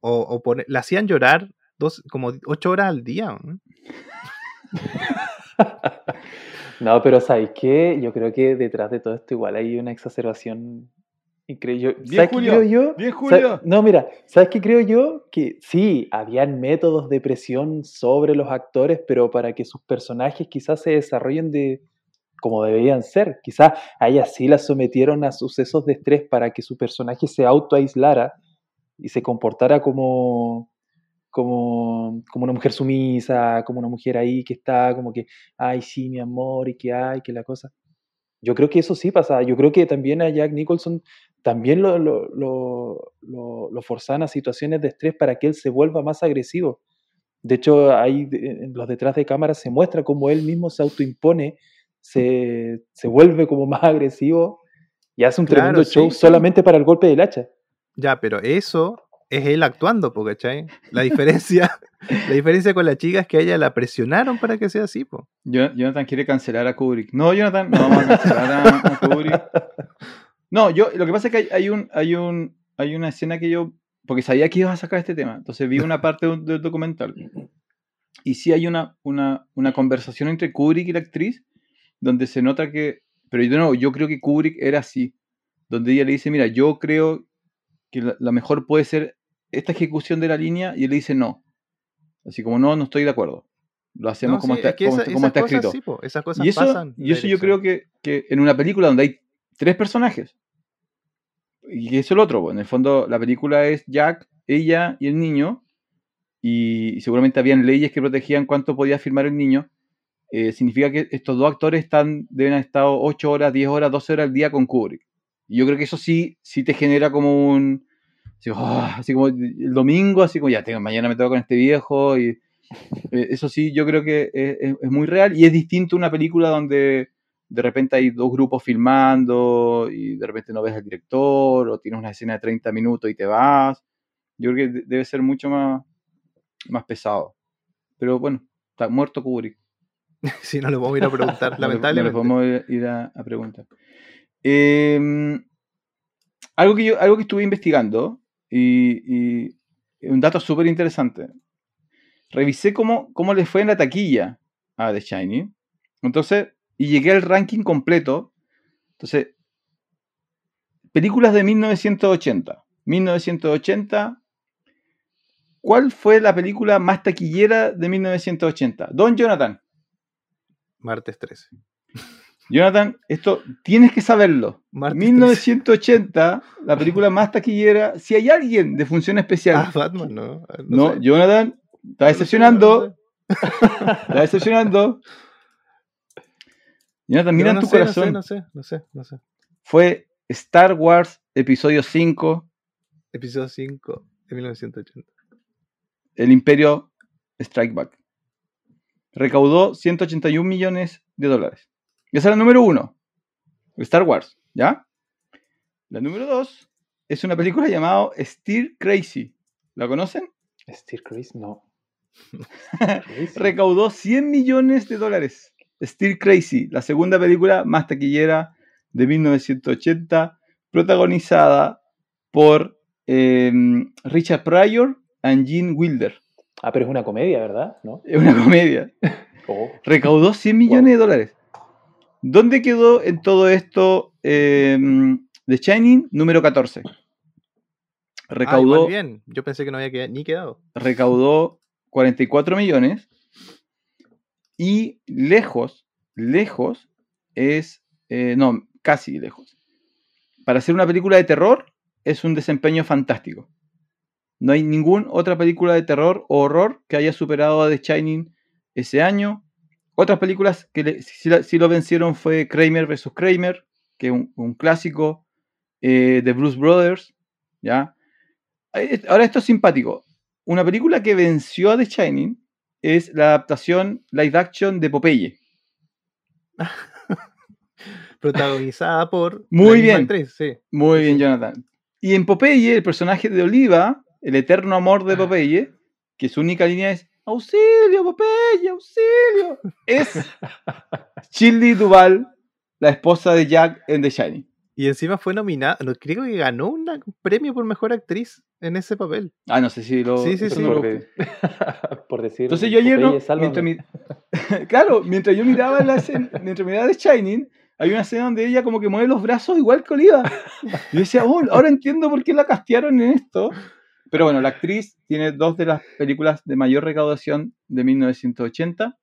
O, o poner- la hacían llorar dos, como ocho horas al día. ¿no? No, pero ¿sabes qué? Yo creo que detrás de todo esto igual hay una exacerbación increíble. Bien, ¿Sabes qué Julio, creo yo? bien, Julio. No, mira, ¿sabes qué creo yo? Que sí, habían métodos de presión sobre los actores, pero para que sus personajes quizás se desarrollen de como deberían ser. Quizás a ella sí la sometieron a sucesos de estrés para que su personaje se autoaislara y se comportara como, como, como una mujer sumisa, como una mujer ahí que está como que, ay, sí, mi amor, y que ay, que la cosa. Yo creo que eso sí pasa. Yo creo que también a Jack Nicholson también lo, lo, lo, lo, lo forzan a situaciones de estrés para que él se vuelva más agresivo. De hecho, ahí en los detrás de cámara se muestra cómo él mismo se autoimpone, se, se vuelve como más agresivo y hace un Claro, tremendo sí, show sí. solamente para el golpe del hacha. Ya, pero eso es él actuando, ¿cachai? La diferencia, la diferencia con la chica es que a ella la presionaron para que sea así, po. Jonathan quiere cancelar a Kubrick. No, Jonathan, no vamos a cancelar a, a Kubrick. No, yo, lo que pasa es que hay, hay un, hay un, hay una escena que yo, porque sabía que ibas a sacar este tema, entonces vi una parte de del documental. Y sí hay una, una, una conversación entre Kubrick y la actriz, donde se nota que, pero yo no, yo creo que Kubrick era así, donde ella le dice, mira, yo creo que la, la mejor puede ser esta ejecución de la línea, y él le dice no. Así como, no, no estoy de acuerdo. Lo hacemos No, como sí, está, es que como, esa- como esas está cosas escrito. sí, po, esas cosas Y eso, pasan. y eso yo creo que, que en una película donde hay tres personajes, y es lo otro, en el fondo la película es Jack, ella y el niño, y, seguramente habían leyes que protegían cuánto podía filmar el niño, eh, significa que estos dos actores están, deben haber estado 8 horas, 10 horas, 12 horas al día con Kubrick. Y yo creo que eso sí, sí te genera como un... Así, así como el domingo, así como ya, tengo, mañana me toca con este viejo, y eh, eso sí, yo creo que es, es- es muy real y es distinto a una película donde de repente hay dos grupos filmando y de repente no ves al director o tienes una escena de 30 minutos y te vas. Yo creo que de- debe ser mucho más, más pesado. Pero bueno, está muerto Kubrick. Si no le a ir a preguntar, No le- lamentablemente. No le podemos ir a, a preguntar. Eh, algo, que yo, algo que estuve investigando y, y un dato súper interesante. revisé cómo, cómo le fue en la taquilla a The Shining. Entonces, y llegué al ranking completo. Entonces, películas de 1980. 1980. ¿Cuál fue la película más taquillera de 1980? Don Jonathan. Martes 13. Jonathan, esto tienes que saberlo. Martes 1980, la película más taquillera. Si hay alguien de función especial. Ah, Batman, no. no, sé. Jonathan, está decepcionando. Está decepcionando. Jonathan, mira No, en no tu sé, corazón. No sé, no sé, no sé. Fue Star Wars Episodio 5, Episodio 5 de 1980. El Imperio Strike Back. Recaudó 181 millones de dólares. Esa es la número uno. Star Wars, ¿ya? La número dos es una película llamada Steer Crazy. ¿La conocen? Steve Chris, no. Crazy. Recaudó 100 millones de dólares. Steer Crazy, la segunda película más taquillera de 1980, protagonizada por eh, Richard Pryor y Gene Wilder. Ah, pero es una comedia, ¿verdad? ¿No? Es una comedia. Oh, Recaudó 100 millones de dólares. ¿Dónde quedó en todo esto eh, The Shining número 14? Ah, Recaudó, igual bien. Yo pensé que no había quedado- ni quedado. recaudó 44 millones y lejos, lejos es, eh, no, casi lejos. Para hacer una película de terror es un desempeño fantástico. No hay ninguna otra película de terror o horror que haya superado a The Shining ese año. Otras películas que sí lo vencieron fue Kramer vs. Kramer, que es un, un clásico eh, de Bruce Brothers. ¿ya? Eh, Ahora esto es simpático. Una película que venció a The Shining es la adaptación live action de Popeye. Protagonizada por. Muy bien. actriz, sí. Muy bien, Jonathan. Y en Popeye, el personaje de Oliva, el eterno amor de Popeye, que su única línea es ¡Auxilio, Popeye, auxilio! Es Shirley Duval, la esposa de Jack en The Shining. Y encima fue nominada. No, creo que ganó un premio por mejor actriz en ese papel. Ah, no sé si lo. Sí, sí, sí. por, busqué. de- por decir. Entonces yo ayer, no, mientras mi- claro, mientras yo miraba la escena, mientras miraba The Shining, hay una escena donde ella como que mueve los brazos igual que Oliva. Y yo decía, oh, ahora entiendo por qué la castearon en esto. Pero bueno, la actriz tiene dos de las películas de mayor recaudación de 1980.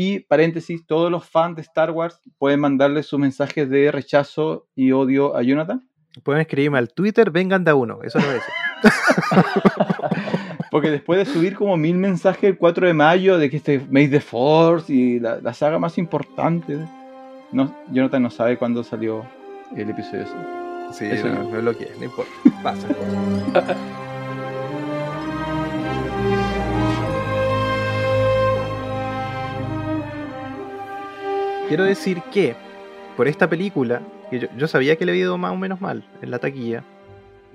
Y paréntesis, todos los fans de Star Wars pueden mandarle sus mensajes de rechazo y odio a Jonathan. Pueden escribirme al Twitter, vengan de a uno. Eso a decir. Porque después de subir como mil mensajes el 4 de mayo de que este Made the Force y la, la saga más importante, no, Jonathan no sabe cuándo salió el episodio. ese. Sí, Eso no, no. me bloqueé, no importa. Pasa. Quiero decir que por esta película, que yo, yo sabía que le había ido más o menos mal en la taquilla,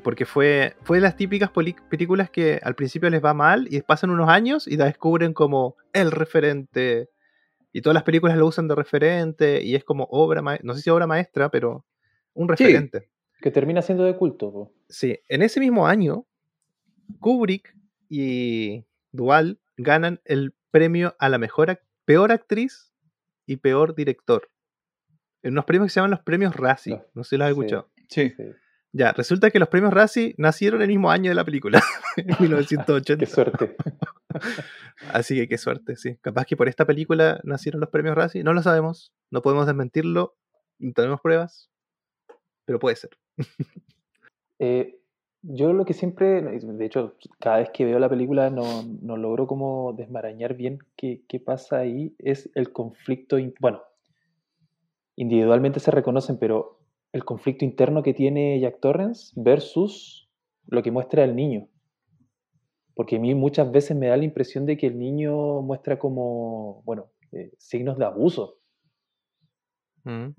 porque fue, fue de las típicas películas que al principio les va mal y pasan unos años y la descubren como el referente. Y todas las películas lo usan de referente y es como obra maestra, no sé si obra maestra, pero un referente. Que termina siendo de culto. po. Sí, en ese mismo año, Kubrick y Duval ganan el premio a la mejor peor actriz y peor director. En unos premios que se llaman los premios Razzie. Los- No sé si los has sí. escuchado. Sí. Sí. Ya, resulta que los premios Razzie nacieron el mismo año de la película, en 1980. Qué suerte. Así que qué suerte, sí. Capaz que por esta película nacieron los premios Razzie. No lo sabemos, no podemos desmentirlo, no tenemos pruebas, pero puede ser. Eh, yo lo que siempre, de hecho, cada vez que veo la película no, no logro como desmarañar bien qué, qué pasa ahí, es el conflicto, bueno, individualmente se reconocen, pero el conflicto interno que tiene Jack Torrance versus lo que muestra el niño. Porque a mí muchas veces me da la impresión de que el niño muestra como, bueno, eh, signos de abuso Mm.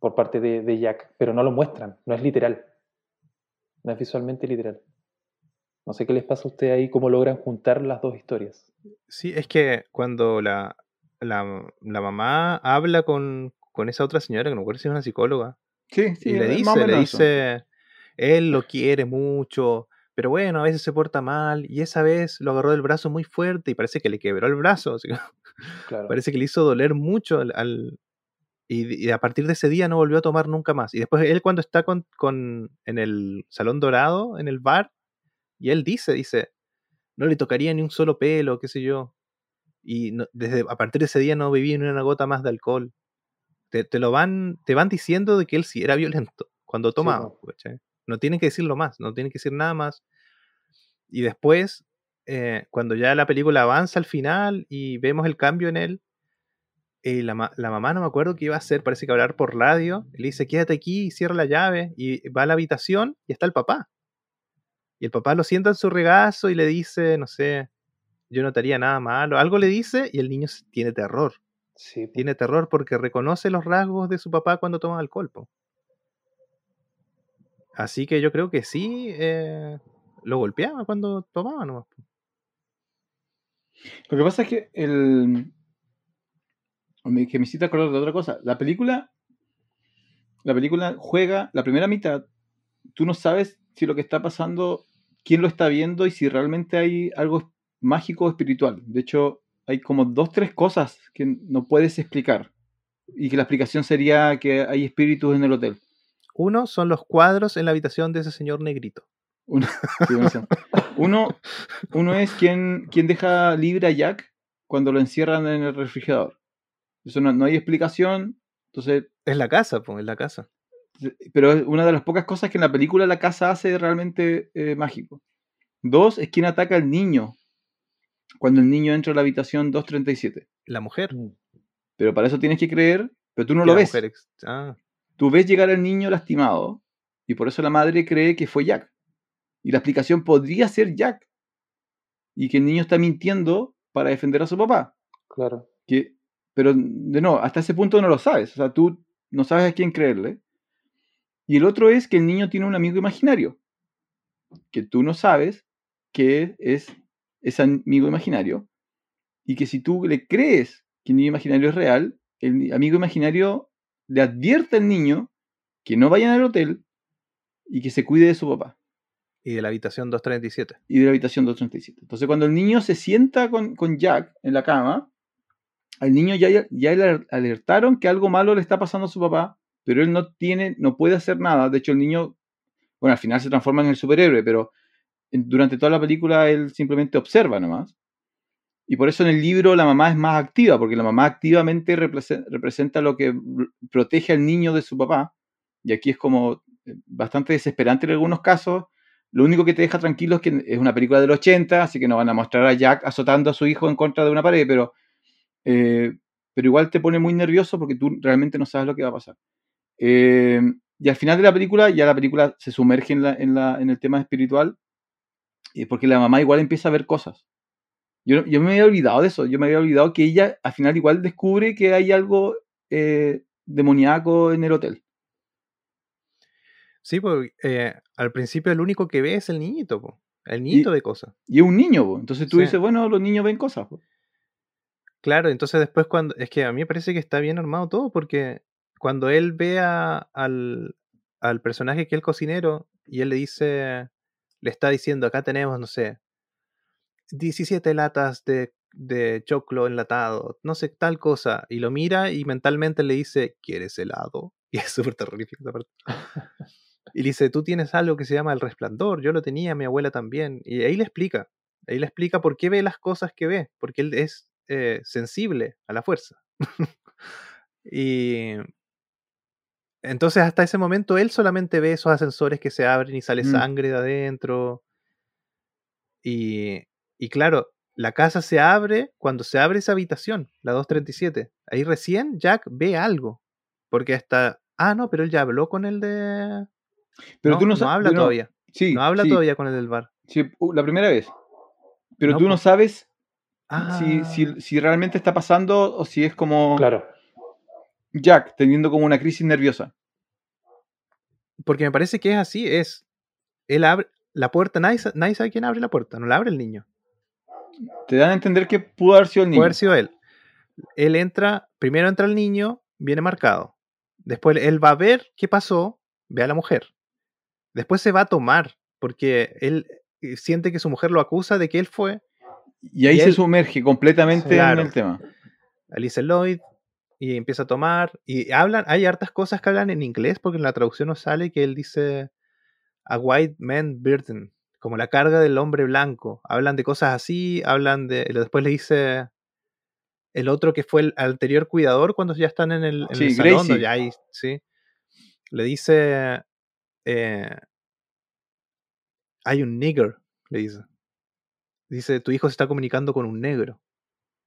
por parte de, de Jack, pero no lo muestran, no es literal, no es visualmente literal. No sé qué les pasa a ustedes ahí, cómo logran juntar las dos historias. Sí, es que cuando la, la, la mamá habla con, con esa otra señora, que no me acuerdo si es una psicóloga, Sí, sí, y le dice, le dice, él lo quiere mucho, pero bueno, a veces se porta mal. Y esa vez lo agarró del brazo muy fuerte y parece que le quebró el brazo. así que Claro. parece que le hizo doler mucho al, al- y, y a partir de ese día no volvió a tomar nunca más. Y después él cuando está con, con- en el Salón Dorado, en el bar, y él dice, dice, no le tocaría ni un solo pelo, qué sé yo. Y no- desde a partir de ese día no bebí ni una gota más de alcohol. Te, te lo van, te van diciendo de que él sí era violento cuando tomaba. ¿cachai? No tienen que decirlo más, no tienen que decir nada más. Y después, eh, cuando ya la película avanza al final y vemos el cambio en él, eh, la, ma- la mamá no me acuerdo qué iba a hacer, parece que hablar por radio. Le dice, quédate aquí, cierra la llave. Y va a la habitación y está el papá. Y el papá lo sienta en su regazo y le dice, no sé, yo no te nada malo. Algo le dice y el niño tiene terror. Sí. Tiene terror porque reconoce los rasgos de su papá cuando toma alcohol. po. Así que yo creo que sí, eh, lo golpeaba cuando tomaba nomás. po. Lo que pasa es que el. Me- Que me hiciste acordar de otra cosa. La película. La película juega la primera mitad. Tú no sabes si lo que está pasando, quién lo está viendo y si realmente hay algo mágico o espiritual. De hecho, hay como dos, tres cosas que no puedes explicar. Y que la explicación sería que hay espíritus en el hotel. Uno son los cuadros en la habitación de ese señor negrito. Uno, uno es quien, quien deja libre a Jack cuando lo encierran en el refrigerador. Eso no, no hay explicación. Entonces, Es la casa, pues, es la casa. pero es una de las pocas cosas que en la película la casa hace realmente eh, mágico. Dos es quien ataca al niño cuando el niño entra a la habitación 237. La mujer. Mm. Pero para eso tienes que creer, pero tú no lo la ves. mujer ex- ah, Tú ves llegar al niño lastimado y por eso la madre cree que fue Jack. Y la explicación podría ser Jack. Y que el niño está mintiendo para defender a su papá. Claro. Que, pero de no, hasta ese punto no lo sabes. O sea, tú no sabes a quién creerle. Y el otro es que el niño tiene un amigo imaginario. Que tú no sabes que es ese amigo imaginario. Y que si tú le crees que el niño imaginario es real, el amigo imaginario le advierte al niño que no vayan al hotel y que se cuide de su papá y de la habitación 237. y de la habitación 237. Entonces, cuando el niño se sienta con, con Jack en la cama, al niño ya, ya le alertaron que algo malo le está pasando a su papá, pero él no tiene, no puede hacer nada. De hecho, el niño, bueno, al final se transforma en el superhéroe, pero durante toda la película él simplemente observa nomás. Y por eso en el libro la mamá es más activa, porque la mamá activamente represe- representa lo que protege al niño de su papá. Y aquí es como eh, bastante desesperante en algunos casos. Lo único que te deja tranquilo es que es una película del 80, así que no van a mostrar a Jack azotando a su hijo en contra de una pared, pero, eh, pero igual te pone muy nervioso porque tú realmente no sabes lo que va a pasar. Eh, y al final de la película, ya la película se sumerge en, la- en la- en el tema espiritual, eh, porque la mamá igual empieza a ver cosas. Yo, yo me había olvidado de eso, yo me había olvidado que ella al final igual descubre que hay algo eh, demoníaco en el hotel. Sí, porque eh, al principio el único que ve es el niñito, po. el niñito de cosas. Y es un niño, po. entonces tú Sí. dices, bueno, los niños ven cosas. po. Claro, entonces después cuando... Es que a mí me parece que está bien armado todo porque cuando él ve al, al personaje que es el cocinero y él le dice, le está diciendo, acá tenemos, no sé, 17 latas de, de choclo enlatado, no sé, tal cosa, y lo mira y mentalmente le dice, ¿quieres helado? Y es súper terrorífico parte. Y le dice, tú tienes algo que se llama el resplandor, yo lo tenía, mi abuela también. Y ahí le explica, ahí le explica por qué ve las cosas que ve, porque él es eh, sensible a la fuerza. y entonces hasta ese momento él solamente ve esos ascensores que se abren y sale Mm. sangre de adentro. Y, y claro, la casa se abre cuando se abre esa habitación, la 237. Ahí recién Jack ve algo. Porque hasta... Ah, no, pero él ya habló con el de... Pero no, tú no, no habla no, todavía. Sí, No habla sí, todavía con el del bar. sí, la primera vez. Pero No, tú no sabes Ah, si, si, si realmente está pasando o si es como Claro. Jack teniendo como una crisis nerviosa. porque me parece que es así, es... Él abre la puerta, nadie, nadie sabe quién abre la puerta, no la abre el niño. Te dan a entender que pudo haber sido el niño. Puede haber sido él. Él entra, primero entra el niño, viene marcado. Después él va a ver qué pasó, ve a la mujer. Después se va a tomar, porque él, eh, siente que su mujer lo acusa de que él fue. Y ahí Y se él- sumerge completamente Claro. en el tema. Alice Lloyd y empieza a tomar y hablan, hay hartas cosas que hablan en inglés porque en la traducción no sale que él dice a white man burden, como la carga del hombre blanco. Hablan de cosas así, hablan de después le dice el otro que fue el anterior cuidador cuando ya están en el, en Sí, el salón, Gracie. donde ya hay- sí. Le dice eh, hay un nigger, le dice. Dice, tu hijo se está comunicando con un negro.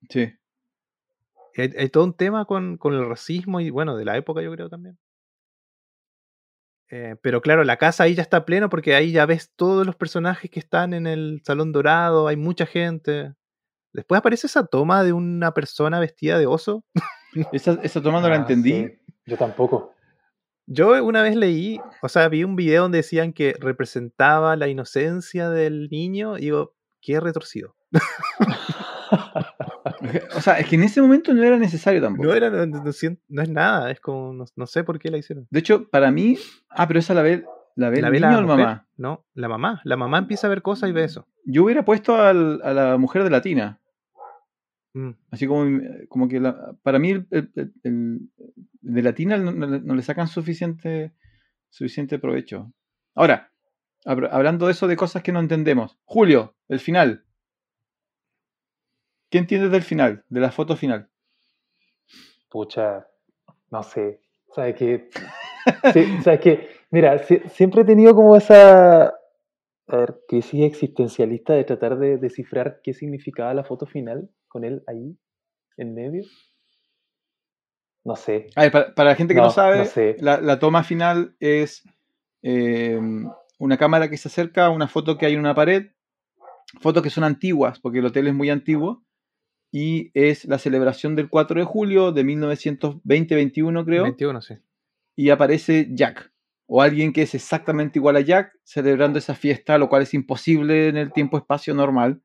Sí. Hay, hay todo un tema con, con el racismo y bueno, de la época yo creo también. Eh, pero claro, la casa ahí ya está pleno porque ahí ya ves todos los personajes que están en el Salón Dorado, hay mucha gente. Después aparece esa toma de una persona vestida de oso. Esa, esa toma no la Ah, entendí. sí. Yo tampoco. Yo una vez leí, o sea, vi un video donde decían que representaba la inocencia del niño y digo, qué retorcido. O sea, es que en ese momento no era necesario tampoco. No, era, no, no sien- no es nada, es como, no, no sé por qué la hicieron. De hecho, para mí. Ah, pero esa la ve, la ve ¿La ve niño la o mujer? mamá. No, la mamá. La mamá empieza a ver cosas y ve eso. Yo hubiera puesto al- a la mujer de latina. Mm. Así como, como que la- para mí el, el- el- el de latina no, no le- sacan suficiente, suficiente provecho. Ahora, hablando de eso de cosas que no entendemos. Julio, el final. ¿Qué entiendes del final? De la foto final. Pucha, no sé. ¿Sabes qué? Sí, ¿sabes qué? Mira, si- siempre he tenido como esa a ver, crisis existencialista de tratar de descifrar qué significaba la foto final con él ahí, en medio. No sé. A ver, para, para la gente que no, No, sabe, no sé. la, la toma final es eh, una cámara que se acerca a una foto que hay en una pared, fotos que son antiguas, porque el hotel es muy antiguo, y es la celebración del 4 de julio de 1920-21, creo, 21, sí. y aparece Jack, o alguien que es exactamente igual a Jack, celebrando esa fiesta, lo cual es imposible en el tiempo-espacio normal,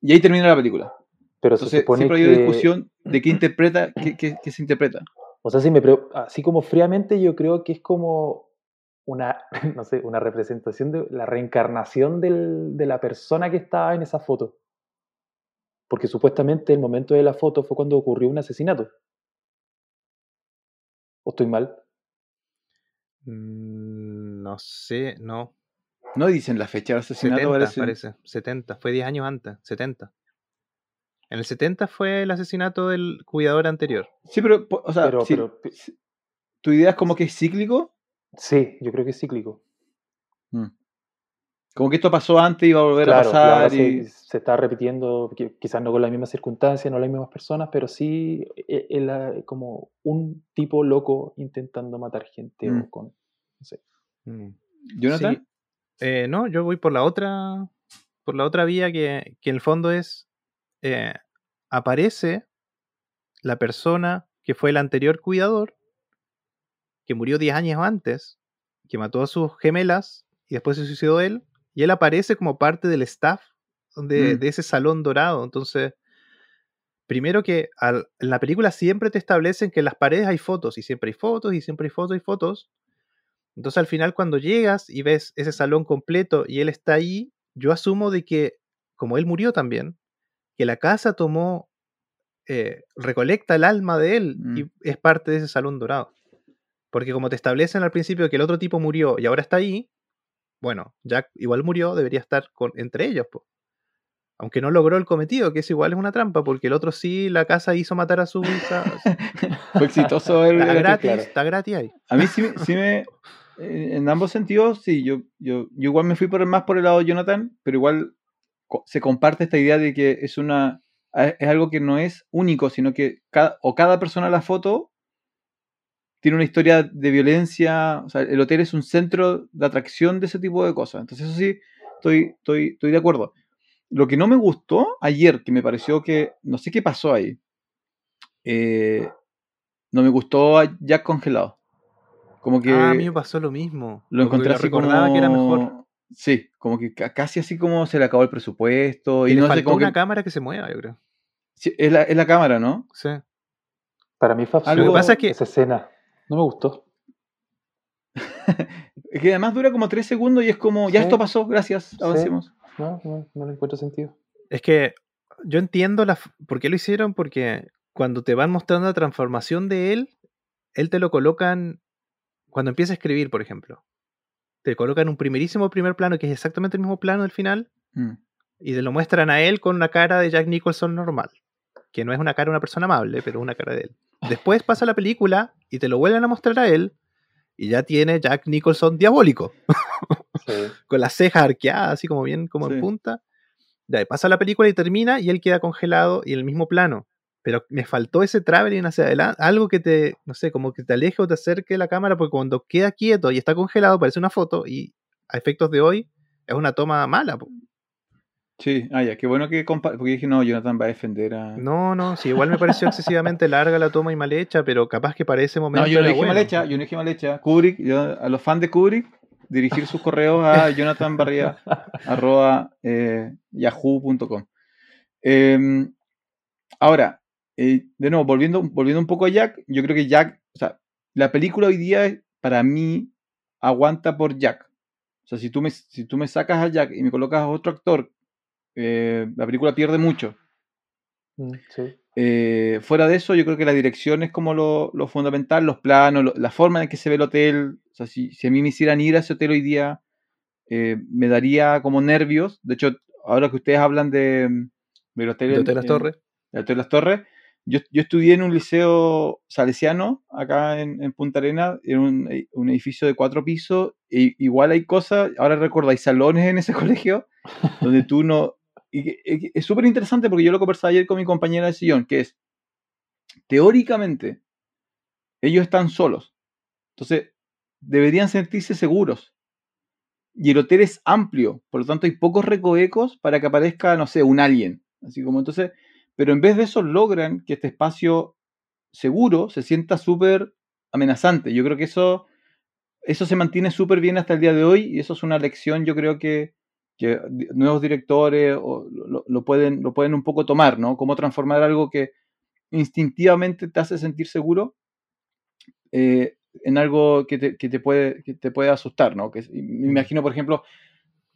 y ahí termina la película. Pero se Entonces, supone siempre hay que... una discusión de qué interpreta, qué, qué- qué se interpreta. O sea, si me pre- así como fríamente, yo creo que es como una, no sé, una representación de la reencarnación del- de la persona que estaba en esa foto. Porque supuestamente el momento de la foto fue cuando ocurrió un asesinato. ¿O estoy mal? Mm, no sé, no. No dicen la fecha del asesinato, 70 parece. parece. 70. Fue 10 años antes. 70. En el 70 fue el asesinato del cuidador anterior. Sí, pero, o sea, Pero- sí, pero- tu idea es como que es cíclico. Sí, yo creo que es cíclico. Mm. Como que esto pasó antes y va a volver Claro, a pasar. y- se, se está repitiendo, qui- quizás no con las mismas circunstancias, no las mismas personas, pero sí eh, eh, como un tipo loco intentando matar gente Mm. o con, no sé. Mm. Jonathan, Sí. Eh, no, yo voy por la otra. Por la otra vía que, que en el fondo es. eh, aparece la persona que fue el anterior cuidador, que murió 10 años antes, que mató a sus gemelas y después se suicidó él, y él aparece como parte del staff de, Mm. de ese salón dorado. Entonces, primero que al- en la película siempre te establecen que en las paredes hay fotos, y siempre hay fotos, y siempre hay fotos y fotos. Entonces al final cuando llegas y ves ese salón completo y él está ahí, yo asumo de que, como él murió también, que la casa tomó, eh, recolecta el alma de él y Mm. es parte de ese salón dorado. Porque como te establecen al principio que el otro tipo murió y ahora está ahí, bueno, Jack igual murió, debería estar con, entre ellos. po. Aunque no logró el cometido, que es igual es una trampa, porque el otro sí, la casa hizo matar a su hija. fue exitoso el, Está gratis, claro. está gratis ahí. A mí sí, me- sí me. eh, En ambos sentidos, sí, yo, yo, yo igual me fui por el, más por el lado de Jonathan, pero igual se comparte esta idea de que es una. Es algo que no es único, sino que cada, o cada persona en la foto tiene una historia de violencia. O sea, el hotel es un centro de atracción de ese tipo de cosas. Entonces, eso sí, estoy, estoy, estoy de acuerdo. Lo que no me gustó ayer, que me pareció que. No sé qué pasó ahí. eh, no me gustó a Jack congelado. Como que Ah, a mí me pasó lo mismo. lo encontré así recordaba como... que era mejor. Sí, como que ca- casi así como se le acabó el presupuesto. Y Y le no sé, faltó como una que... cámara que se mueva, yo creo. sí, es, la, es la cámara, ¿no? Sí. Para mí fue Algo- absurdo Lo que pasa es que- esa escena. No me gustó. Es que además dura como tres segundos y es como, ya Sí. esto pasó, gracias, avancemos. no, no, no le encuentro sentido. Es que yo entiendo la, por qué lo hicieron, porque cuando te van mostrando la transformación de él, él te lo colocan cuando empieza a escribir, por ejemplo. Te colocan un primerísimo primer plano, que es exactamente el mismo plano del final, Mm. y te lo muestran a él con una cara de Jack Nicholson normal. Que no es una cara de una persona amable, pero es una cara de él. Después pasa la película y te lo vuelven a mostrar a él, y ya tiene Jack Nicholson diabólico Sí. con las cejas arqueadas, así como bien, como Sí. en punta. Ya, pasa la película y termina y él queda congelado y en el mismo plano. Pero me faltó ese traveling hacia adelante, algo que te, no sé, como que te aleje o te acerque la cámara, porque cuando queda quieto y está congelado parece una foto y a efectos de hoy es una toma mala. Sí, ah, ya, qué bueno que compa- porque dije, no, Jonathan va a defender a. No, no, sí, igual me pareció excesivamente larga la toma y mal hecha, pero capaz que para ese momento. No, yo no dije mal hecha, yo no dije mal hecha. Kubrick, yo, a los fans de Kubrick, dirigir sus correos a jonathanbarria arroba eh, yahoo.com. Eh, ahora, eh, de nuevo, volviendo, volviendo un poco a Jack, yo creo que Jack, o sea, la película hoy día para mí aguanta por Jack. O sea, si tú me, si tú me sacas a Jack y me colocas a otro actor, eh, la película pierde mucho. Mm, sí. Eh, fuera de eso, yo creo que la dirección es como lo, lo fundamental, los planos, lo- la forma en que se ve el hotel. O sea, si, si a mí me hicieran ir a ese hotel hoy día, eh, me daría como nervios. De hecho, ahora que ustedes hablan de, hotel, De Hotel Las en- Torres. del Hotel Las Torres, yo, yo estudié en un liceo salesiano acá en, en Punta Arena, en un, un edificio de cuatro pisos. e igual hay cosas, ahora recuerdo, hay salones en ese colegio donde tú no. Y es súper interesante porque yo lo conversaba ayer con mi compañera de sillón, que es, teóricamente, ellos están solos. Entonces, deberían sentirse seguros. Y el hotel es amplio, por lo tanto hay pocos recovecos para que aparezca, no sé, un alien. Así como entonces, pero en vez de eso logran que este espacio seguro se sienta súper amenazante. Yo creo que eso, eso se mantiene súper bien hasta el día de hoy y eso es una lección, yo creo que, que nuevos directores o lo, lo- pueden, lo pueden un poco tomar, ¿no? Cómo transformar algo que instintivamente te hace sentir seguro eh, en algo que te, que te puede, que te puede asustar, ¿no? Que, me imagino, por ejemplo,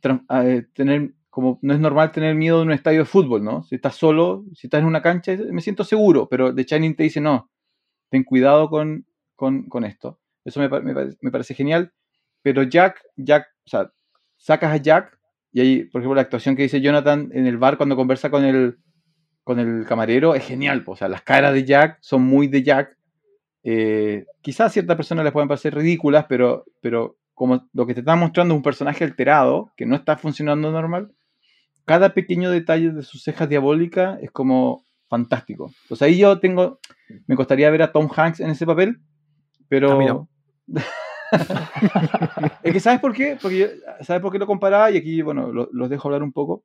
tran- eh, tener como no es normal tener miedo en un estadio de fútbol, ¿no? Si estás solo, si estás en una cancha, me siento seguro, pero The Shining te dice, no, ten cuidado con, con, con esto. Eso me, me me parece genial. Pero Jack, Jack, o sea, sacas a Jack y ahí, por ejemplo, la actuación que dice Jonathan en el bar cuando conversa con el, con el camarero es genial. po. O sea, las caras de Jack son muy de Jack. Eh, quizás a ciertas personas les pueden parecer ridículas, pero, pero como lo que te está mostrando es un personaje alterado, que no está funcionando normal, cada pequeño detalle de sus cejas diabólicas es como fantástico. Entonces ahí yo tengo, me costaría ver a Tom Hanks en ese papel, pero... A mí no. Es que ¿sabes por qué? Porque yo- ¿sabes por qué lo comparaba? Y aquí, bueno, lo- los dejo hablar un poco.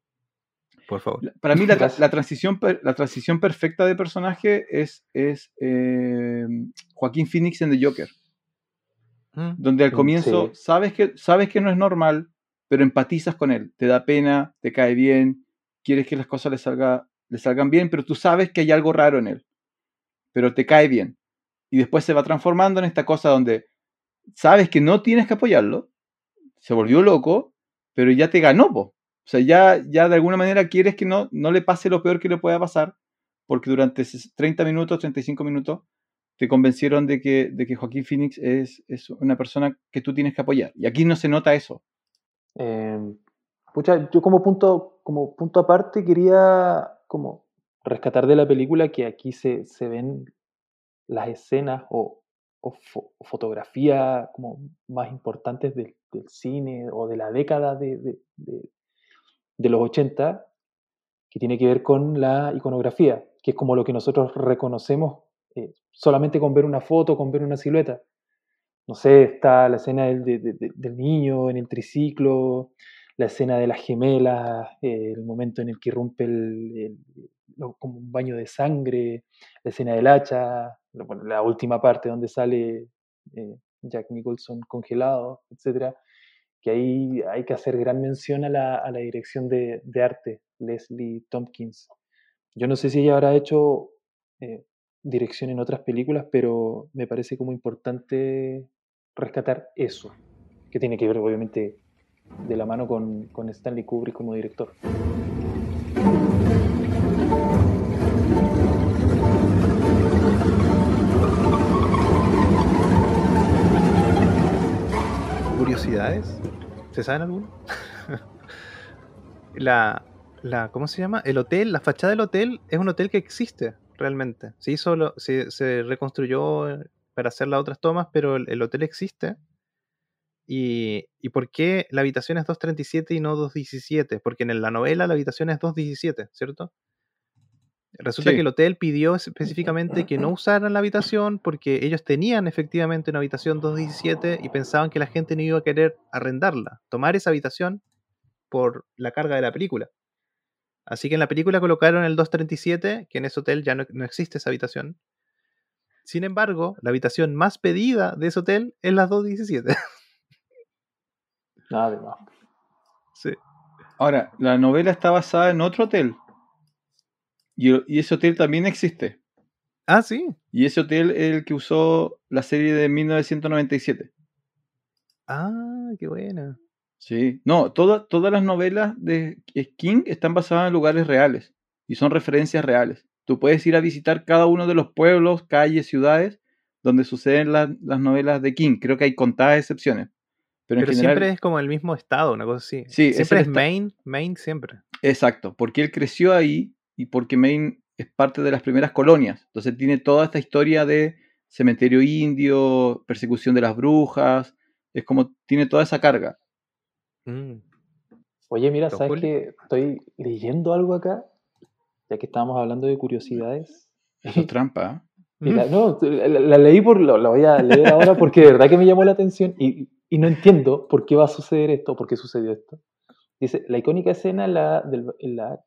Por favor. Para mí la, la transición, la transición perfecta de personaje es, es eh, Joaquín Phoenix en The Joker, Mm. donde al Mm, comienzo sí. sabes, que, sabes que no es normal, pero empatizas con él, te da pena, te cae bien, quieres que las cosas le, salga, le salgan bien, pero tú sabes que hay algo raro en él, pero te cae bien. Y después se va transformando en esta cosa donde sabes que no tienes que apoyarlo, se volvió loco, pero ya te ganó, po. O sea, ya, ya de alguna manera quieres que no, no le pase lo peor que le pueda pasar, porque durante ses- 30 minutos, 35 minutos, te convencieron de que, de que Joaquín Phoenix es, es una persona que tú tienes que apoyar. Y aquí no se nota eso. Eh, pucha, yo como punto, como punto aparte quería como rescatar de la película que aquí se, se ven las escenas o, o fo- fotografía como más importantes del, del cine o de la década de, de- de- de los 80 que tiene que ver con la iconografía, que es como lo que nosotros reconocemos eh, solamente con ver una foto, con ver una silueta. No sé, está la escena del, de- de- de- del niño en el triciclo, la escena de las gemelas, eh, el momento en el que irrumpe el, el- como un baño de sangre, la escena del hacha, la última parte donde sale eh, Jack Nicholson congelado, etcétera, que ahí hay que hacer gran mención a la, a la dirección de, de arte, Leslie Tompkins. Yo no sé si ella habrá hecho eh, dirección en otras películas, pero me parece como importante rescatar eso, que tiene que ver obviamente de la mano con, con Stanley Kubrick como director. ¿Se saben alguno? la, la, ¿Cómo se llama? El hotel, la fachada del hotel es un hotel que existe realmente. Se hizo, lo- se, reconstruyó para hacer las otras tomas, pero el, el hotel existe. Y, ¿Y por qué la habitación es 237 y no 217? Porque en la novela la habitación es 217, ¿cierto? Resulta Sí. que el hotel pidió específicamente que no usaran la habitación porque ellos tenían efectivamente una habitación 217 y pensaban que la gente no iba a querer arrendarla, tomar esa habitación por la carga de la película. Así que en la película colocaron el 237, que en ese hotel ya no, no existe esa habitación. Sin embargo, la habitación más pedida de ese hotel es la 217. Nada de más. sí. Ahora, la novela está basada en otro hotel. Y, y ese hotel también existe. Ah, sí. Y ese hotel es el que usó la serie de 1997. Ah, qué buena. Sí. No, toda- todas las novelas de King están basadas en lugares reales. Y son referencias reales. Tú puedes ir a visitar cada uno de los pueblos, calles, ciudades donde suceden las- las novelas de King. Creo que hay contadas excepciones. Pero, Pero en general, siempre es como el mismo estado, una cosa así. Sí, siempre es Maine, Maine siempre. Exacto, porque él creció ahí y porque Maine es parte de las primeras colonias. Entonces tiene toda esta historia de cementerio indio, persecución de las brujas. Es como tiene toda esa carga. Mm. Oye, mira, ¿sabes Julio. que Estoy leyendo algo acá, ya que estábamos hablando de curiosidades. Eso es trampa. ¿eh? La- no, la, la leí por, lo, la voy a leer ahora porque de verdad que me llamó la atención y, y no entiendo por qué va a suceder esto, por qué sucedió esto. Dice, la icónica escena en la, del- en la,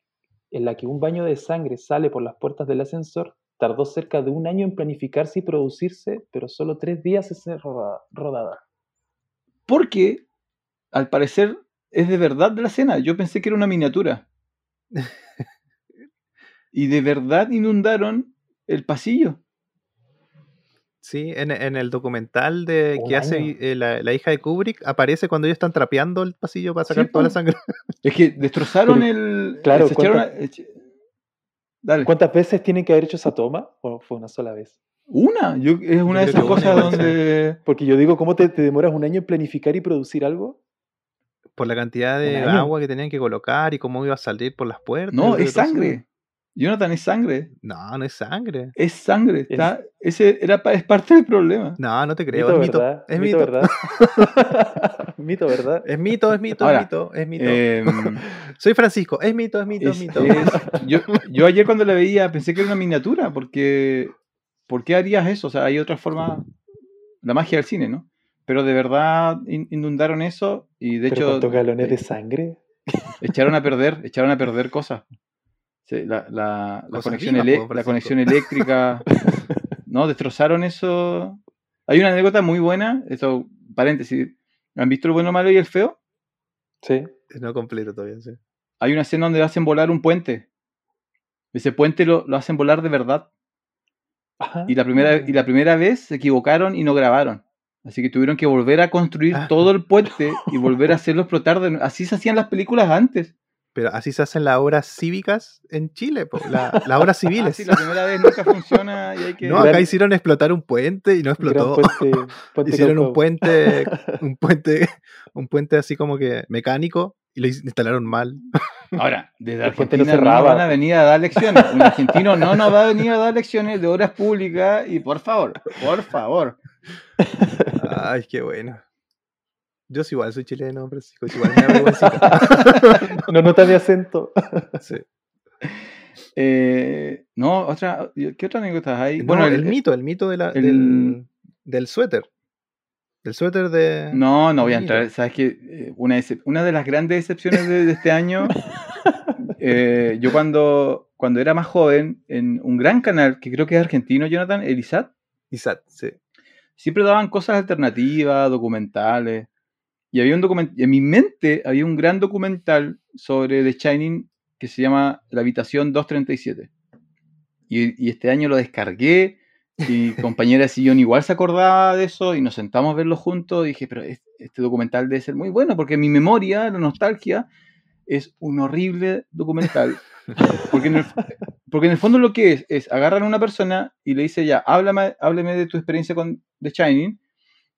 en la que un baño de sangre sale por las puertas del ascensor tardó cerca de un año en planificarse y producirse, pero solo tres días en ser roda- rodada. Porque, al parecer, es de verdad de la escena. Yo pensé que era una miniatura. y de verdad inundaron el pasillo. Sí, en, en el documental de que hace eh, la, la hija de Kubrick aparece cuando ellos están trapeando el pasillo para Sí, sacar toda la sangre. Es que destrozaron Pero, el. Claro, se echaron cuenta- a- eche- Dale. ¿Cuántas veces tienen que haber hecho esa toma? ¿O fue una sola vez? Una. Yo, es una de esas cosas donde. Porque yo digo, ¿cómo te, te demoras un año en planificar y producir algo? Por la cantidad de agua que tenían que colocar y cómo iba a salir por las puertas. No, es sangre. Jonathan, es sangre. No, no es sangre. Es sangre. Está, ese era, es parte del problema. No, no te creo. mito, es mito. ¿verdad? Es mito, mito. ¿verdad? mito, ¿verdad? Es mito, es mito, Ahora, es mito, es mito. Em, Soy Francisco, es mito, es mito, es, es- mito. es- yo, yo ayer cuando la veía pensé que era una miniatura, porque ¿por qué harías eso? O sea, hay otra forma, la magia del cine, ¿no? Pero de verdad in- inundaron eso y de ¿Pero hecho cuántos galones de eh, sangre? echaron a perder, echaron a perder cosas. Sí, la, la- la Cosas conexión la eléctrica, ¿no? Destrozaron eso. Hay una anécdota muy buena, eso, paréntesis. ¿Han visto el bueno, malo y el feo? Sí. No completo todavía, sí. Hay una escena donde hacen volar un puente. Ese puente lo, lo hacen volar de verdad. Ajá. Y la, primera, y la primera vez se equivocaron y no grabaron. Así que tuvieron que volver a construir Ah. todo el puente y volver a hacerlo explotar. de nuevo. Así se hacían las películas antes. Pero así se hacen las obras cívicas en Chile, po, la- las obras civiles. Así la primera vez nunca funciona y hay que... No, acá hicieron explotar un puente y no explotó. puente- puente Hicieron un puente, un puente, un puente así como que mecánico y lo instalaron mal. Ahora, desde no Argentina no, van a venir a dar lecciones. Un argentino no nos va a venir a dar lecciones de obras públicas y por favor, por favor. Ay, qué bueno. Yo igual soy chileno, Francisco, igual me. No nota mi acento. Sí. Eh, no, otra, ¿qué otra anécdota hay? No, bueno, el, mito, el mito de la, el- del, del suéter. Del suéter de. No, no voy a entrar. Sabes que una, excep- una de las grandes excepciones de, de este año, eh, yo cuando, cuando era más joven, en un gran canal que creo que es argentino, Jonathan, Elisat, Isat, sí. siempre daban cosas alternativas, documentales. Y había un documental, en mi mente había un gran documental sobre The Shining que se llama La Habitación 237. Y, y este año lo descargué Y compañera sillón igual se acordaba de eso y nos sentamos a verlo juntos. Y dije, pero es- este documental debe ser muy bueno porque mi memoria, la nostalgia, es un horrible documental. Porque en el, porque en el fondo lo que es, es agarran a una persona y le dice ya, háblame, hábleme de tu experiencia con The Shining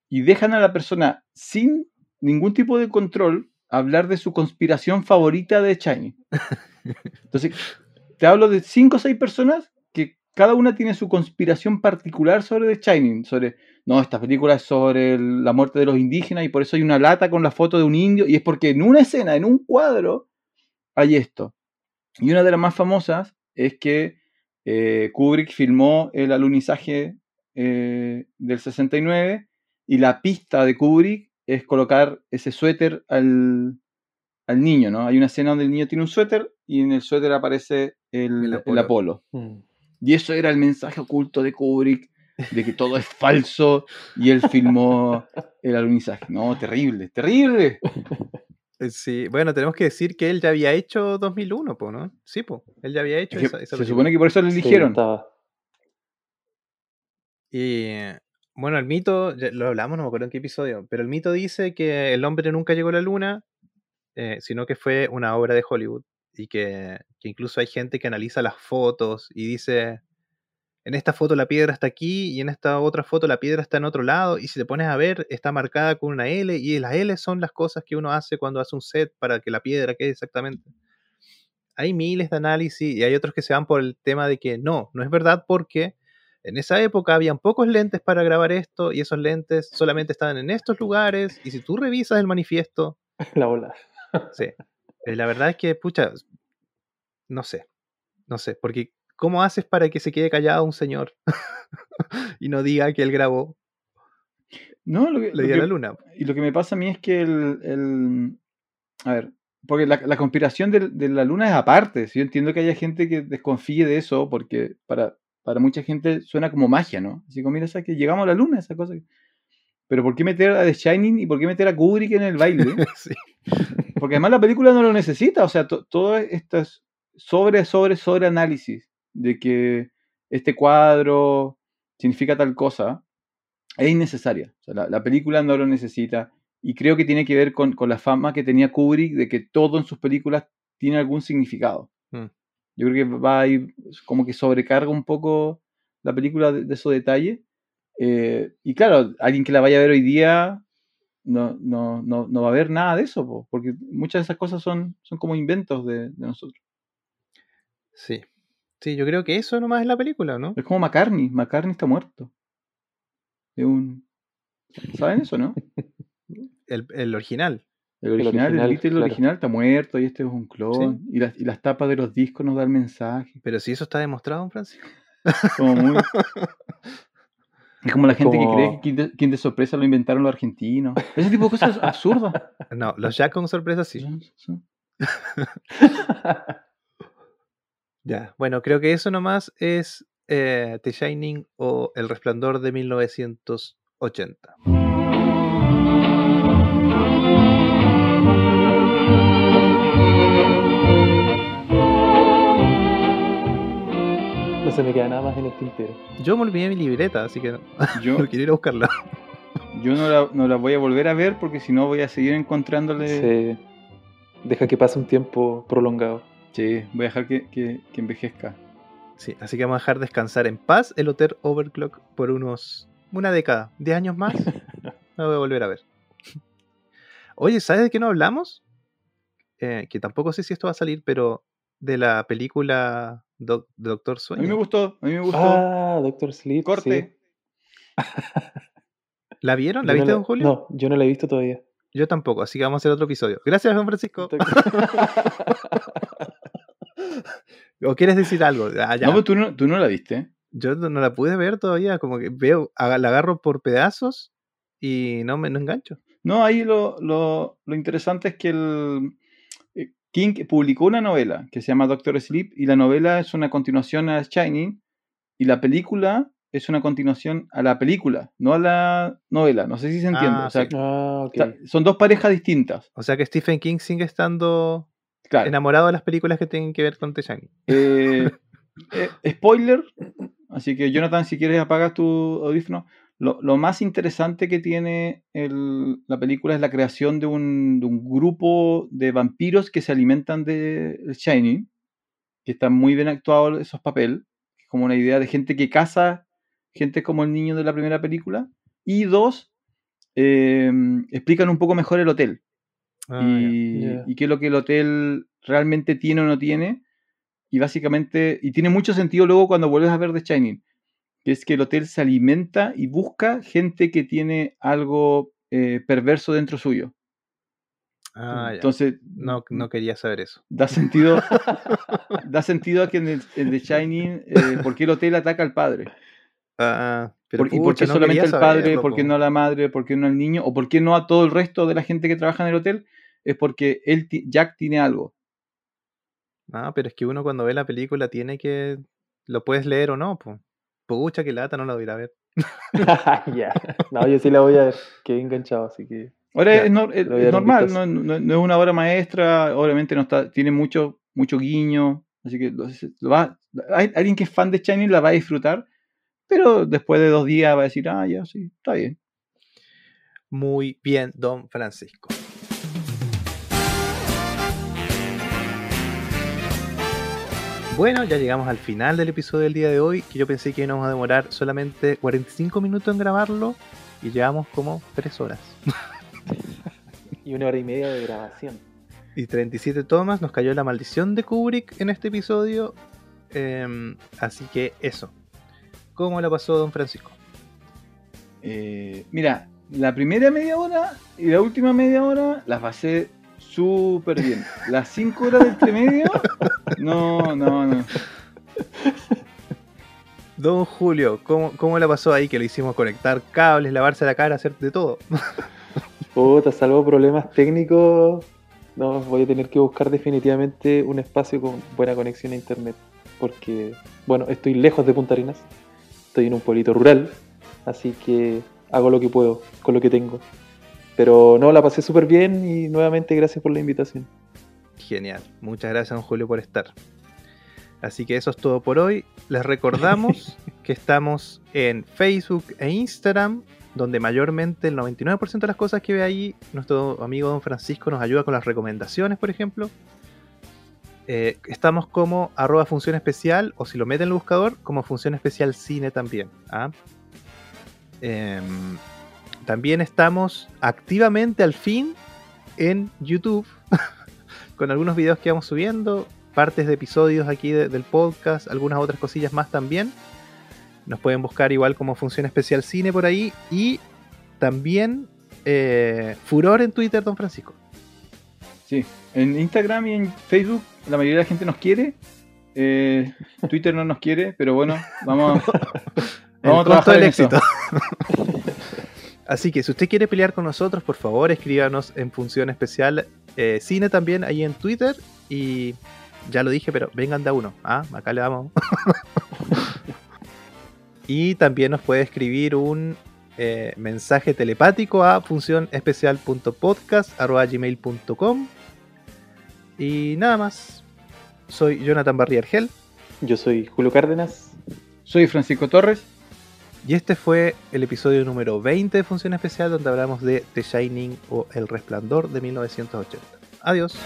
y dejan a la persona sin ningún tipo de control hablar de su conspiración favorita de Shining. Entonces, te hablo de cinco o seis personas que cada una tiene su conspiración particular sobre The Shining, sobre, no, esta película es sobre el- la muerte de los indígenas y por eso hay una lata con la foto de un indio y es porque en una escena, en un cuadro, hay esto. Y una de las más famosas es que eh, Kubrick filmó el alunizaje eh, del 69 y la pista de Kubrick es colocar ese suéter al, al niño, ¿no? Hay una escena donde el niño tiene un suéter y en el suéter aparece el, El el Apolo. Mm. Y eso era el mensaje oculto de Kubrick, de que todo es falso y él filmó el alunizaje. No, terrible, terrible. Eh, Sí, bueno, tenemos que decir que él ya había hecho 2001, po, ¿no? Sí, po, él ya había hecho Es que esa, esa se película. supone que por eso lo Sí, eligieron. Y eh, bueno, el mito, lo hablamos, no me acuerdo en qué episodio, pero el mito dice que el hombre nunca llegó a la luna, eh, sino que fue una obra de Hollywood. Y que incluso hay gente que analiza las fotos y dice, en esta foto la piedra está aquí y en esta otra foto la piedra está en otro lado. Y si te pones a ver, está marcada con una L y las L son las cosas que uno hace cuando hace un set para que la piedra quede exactamente. Hay miles de análisis y hay otros que se van por el tema de que no, no es verdad porque en esa época habían pocos lentes para grabar esto y esos lentes solamente estaban en estos lugares y si tú revisas el manifiesto, La ola. sí, eh, la verdad es que, pucha, no sé, no sé, porque ¿cómo haces para que se quede callado un señor y no diga que él grabó No, lo que, Le dio que- la luna? Y lo que me pasa a mí es que el. el- a ver, porque la, la conspiración de, de la luna es aparte. si Yo entiendo que haya gente que desconfíe de eso, porque para, para mucha gente suena como magia, ¿no? Así como, mira, esa que llegamos a la luna, esa cosa. Pero ¿por qué meter a The Shining y por qué meter a Kubrick en el baile? Sí. Porque además la película no lo necesita. O sea, to- todo esto es sobre, sobre, sobre análisis de que este cuadro significa tal cosa es innecesaria. O sea, la, la película no lo necesita. Y creo que tiene que ver con, con la fama que tenía Kubrick de que todo en sus películas tiene algún significado. Yo creo que va a ir como que sobrecarga un poco la película de, de esos detalles. Eh, y claro, alguien que la vaya a ver hoy día no, no, no, no va a ver nada de eso, po, porque muchas de esas cosas son, son como inventos de, de nosotros. Sí. Sí, yo creo que eso nomás es la película, ¿no? Es como McCartney, McCartney está muerto. Un... ¿Saben eso, no? El, el original. El original, el, original, el claro. original está muerto y este es un clon. Y, las, y las tapas de los discos nos dan mensajes. Pero si eso está demostrado, Francisco. Como muy... Es como la gente Como- que cree que King de, sorpresa lo inventaron los argentinos. Ese tipo de cosas absurdas. No, los Jack con sorpresa sí. Ya, bueno, creo que eso nomás es eh, The Shining o El Resplandor de 1980. Se me queda nada más en el tintero. Yo me olvidé mi libreta, así que no, Yo, no quiero ir a buscarla. yo no, la, no la voy a volver a ver porque si no voy a seguir encontrándole... Se deja que pase un tiempo prolongado. Sí, voy a dejar que, que- que envejezca. Sí, así que vamos a dejar descansar en paz el Hotel Overclock por unos. una década, 10 años más. La voy a volver a ver. Oye, ¿sabes de qué no hablamos? Eh, que tampoco sé si esto va a salir, pero de la película Doc- Doctor A Sueño. mí me gustó, a mí me gustó. Ah, Doctor Sleep. Corte. sí. ¿La vieron? ¿La Yo no viste, don Julio? No, yo no la he visto todavía. Yo tampoco, así que vamos a hacer otro episodio. Gracias, don Francisco. ¿O quieres decir algo? Ah, ya. No, pero tú no, tú no la viste. Yo no la pude ver todavía, como que veo, la agarro por pedazos y no me no engancho. No, ahí lo, lo, lo interesante es que el King publicó una novela que se llama Doctor Sleep y la novela es una continuación a Shining y la película es una continuación a la película, no a la novela. No sé si se entiende. Ah, o sea, sí. Ah, son dos parejas distintas. O sea que Stephen King sigue estando Claro. enamorado de las películas que tienen que ver con The Shining. Eh, eh, spoiler, así que Jonathan, si quieres apagas tu audífono. Lo, lo más interesante que tiene el- la película es la creación de un, de un grupo de vampiros que se alimentan de Shining, que está muy bien actuado esos papeles, como una idea de gente que caza gente como el niño de la primera película. Y dos, eh, explican un poco mejor el hotel Ah, y, y qué es lo que el hotel realmente tiene o no tiene. Y básicamente, y tiene mucho sentido luego cuando vuelves a ver The Shining, que es que el hotel se alimenta y busca gente que tiene algo eh, perverso dentro suyo. Ah, ya. Entonces, No, no quería saber eso. da sentido, da sentido a que en, el, en The Shining, eh, ¿por qué el hotel ataca al padre? Ah, pero Por- ¿Y por qué no solamente el padre? saberlo, ¿Por qué no la madre? ¿Por qué no el niño? ¿O por qué no a todo el resto de la gente que trabaja en el hotel? Es porque él, Jack tiene algo. Ah, pero es que uno cuando ve la película tiene que. Lo puedes leer o no, pues. Pucha, que lata, no lo voy a ir a ver. ya. No, yo sí la voy a ver. Quedé enganchado, así que. Ahora Ya, es, un normal, no, no- no es una obra maestra, obviamente no está, tiene mucho, mucho guiño, así que lo- lo va- hay- alguien que es fan de Shining la va a disfrutar, pero después de dos días va a decir, ah, ya, sí, está bien. Muy bien, don Francisco. Bueno, ya llegamos al final del episodio del día de hoy, que yo pensé que íbamos a demorar solamente 45 minutos en grabarlo y llevamos como 3 horas. Y una hora y media de grabación. Y 37 tomas, nos cayó la maldición de Kubrick en este episodio. em, así que eso. ¿Cómo la pasó don Francisco? Eh, mira, la primera media hora y la última media hora las pasé súper bien. Las cinco horas de entre medio, no, no, no. Don Julio, ¿cómo, ¿cómo la pasó ahí que le hicimos conectar cables, lavarse la cara, hacer de todo? Puta, salvo problemas técnicos, no, voy a tener que buscar definitivamente un espacio con buena conexión a internet. Porque, bueno, estoy lejos de Punta Arenas, estoy en un pueblito rural, así que hago lo que puedo con lo que tengo. Pero no, la pasé súper bien y nuevamente gracias por la invitación. Genial. Muchas gracias, don Julio, por estar. Así que eso es todo por hoy. Les recordamos que estamos en Facebook e Instagram, donde mayormente el 99% de las cosas que ve ahí, nuestro amigo don Francisco nos ayuda con las recomendaciones, por ejemplo. Eh, estamos como arroba función especial, o si lo meten en el buscador, como función especial cine también. ¿ah? Em, también estamos activamente al fin en YouTube con algunos videos que vamos subiendo, partes de episodios aquí de- del podcast, algunas otras cosillas más también. Nos pueden buscar igual como Función Especial Cine por ahí y también eh, Furor en Twitter, don Francisco. Sí, en Instagram y en Facebook la mayoría de la gente nos quiere. eh, Twitter no nos quiere, pero bueno, vamos, vamos a trabajar en eso. Así que si usted quiere pelear con nosotros, por favor, escríbanos en Función Especial eh, Cine también ahí en Twitter y ya lo dije, pero vengan de a uno. Ah, acá le damos. y también nos puede escribir un eh, mensaje telepático a funcionespecial.podcast.gmail.com Y nada más. Soy Jonathan Barriargel Yo soy Julio Cárdenas. Soy Francisco Torres. Y este fue el episodio número 20 de Función Especial donde hablamos de The Shining o El Resplandor de 1980. Adiós.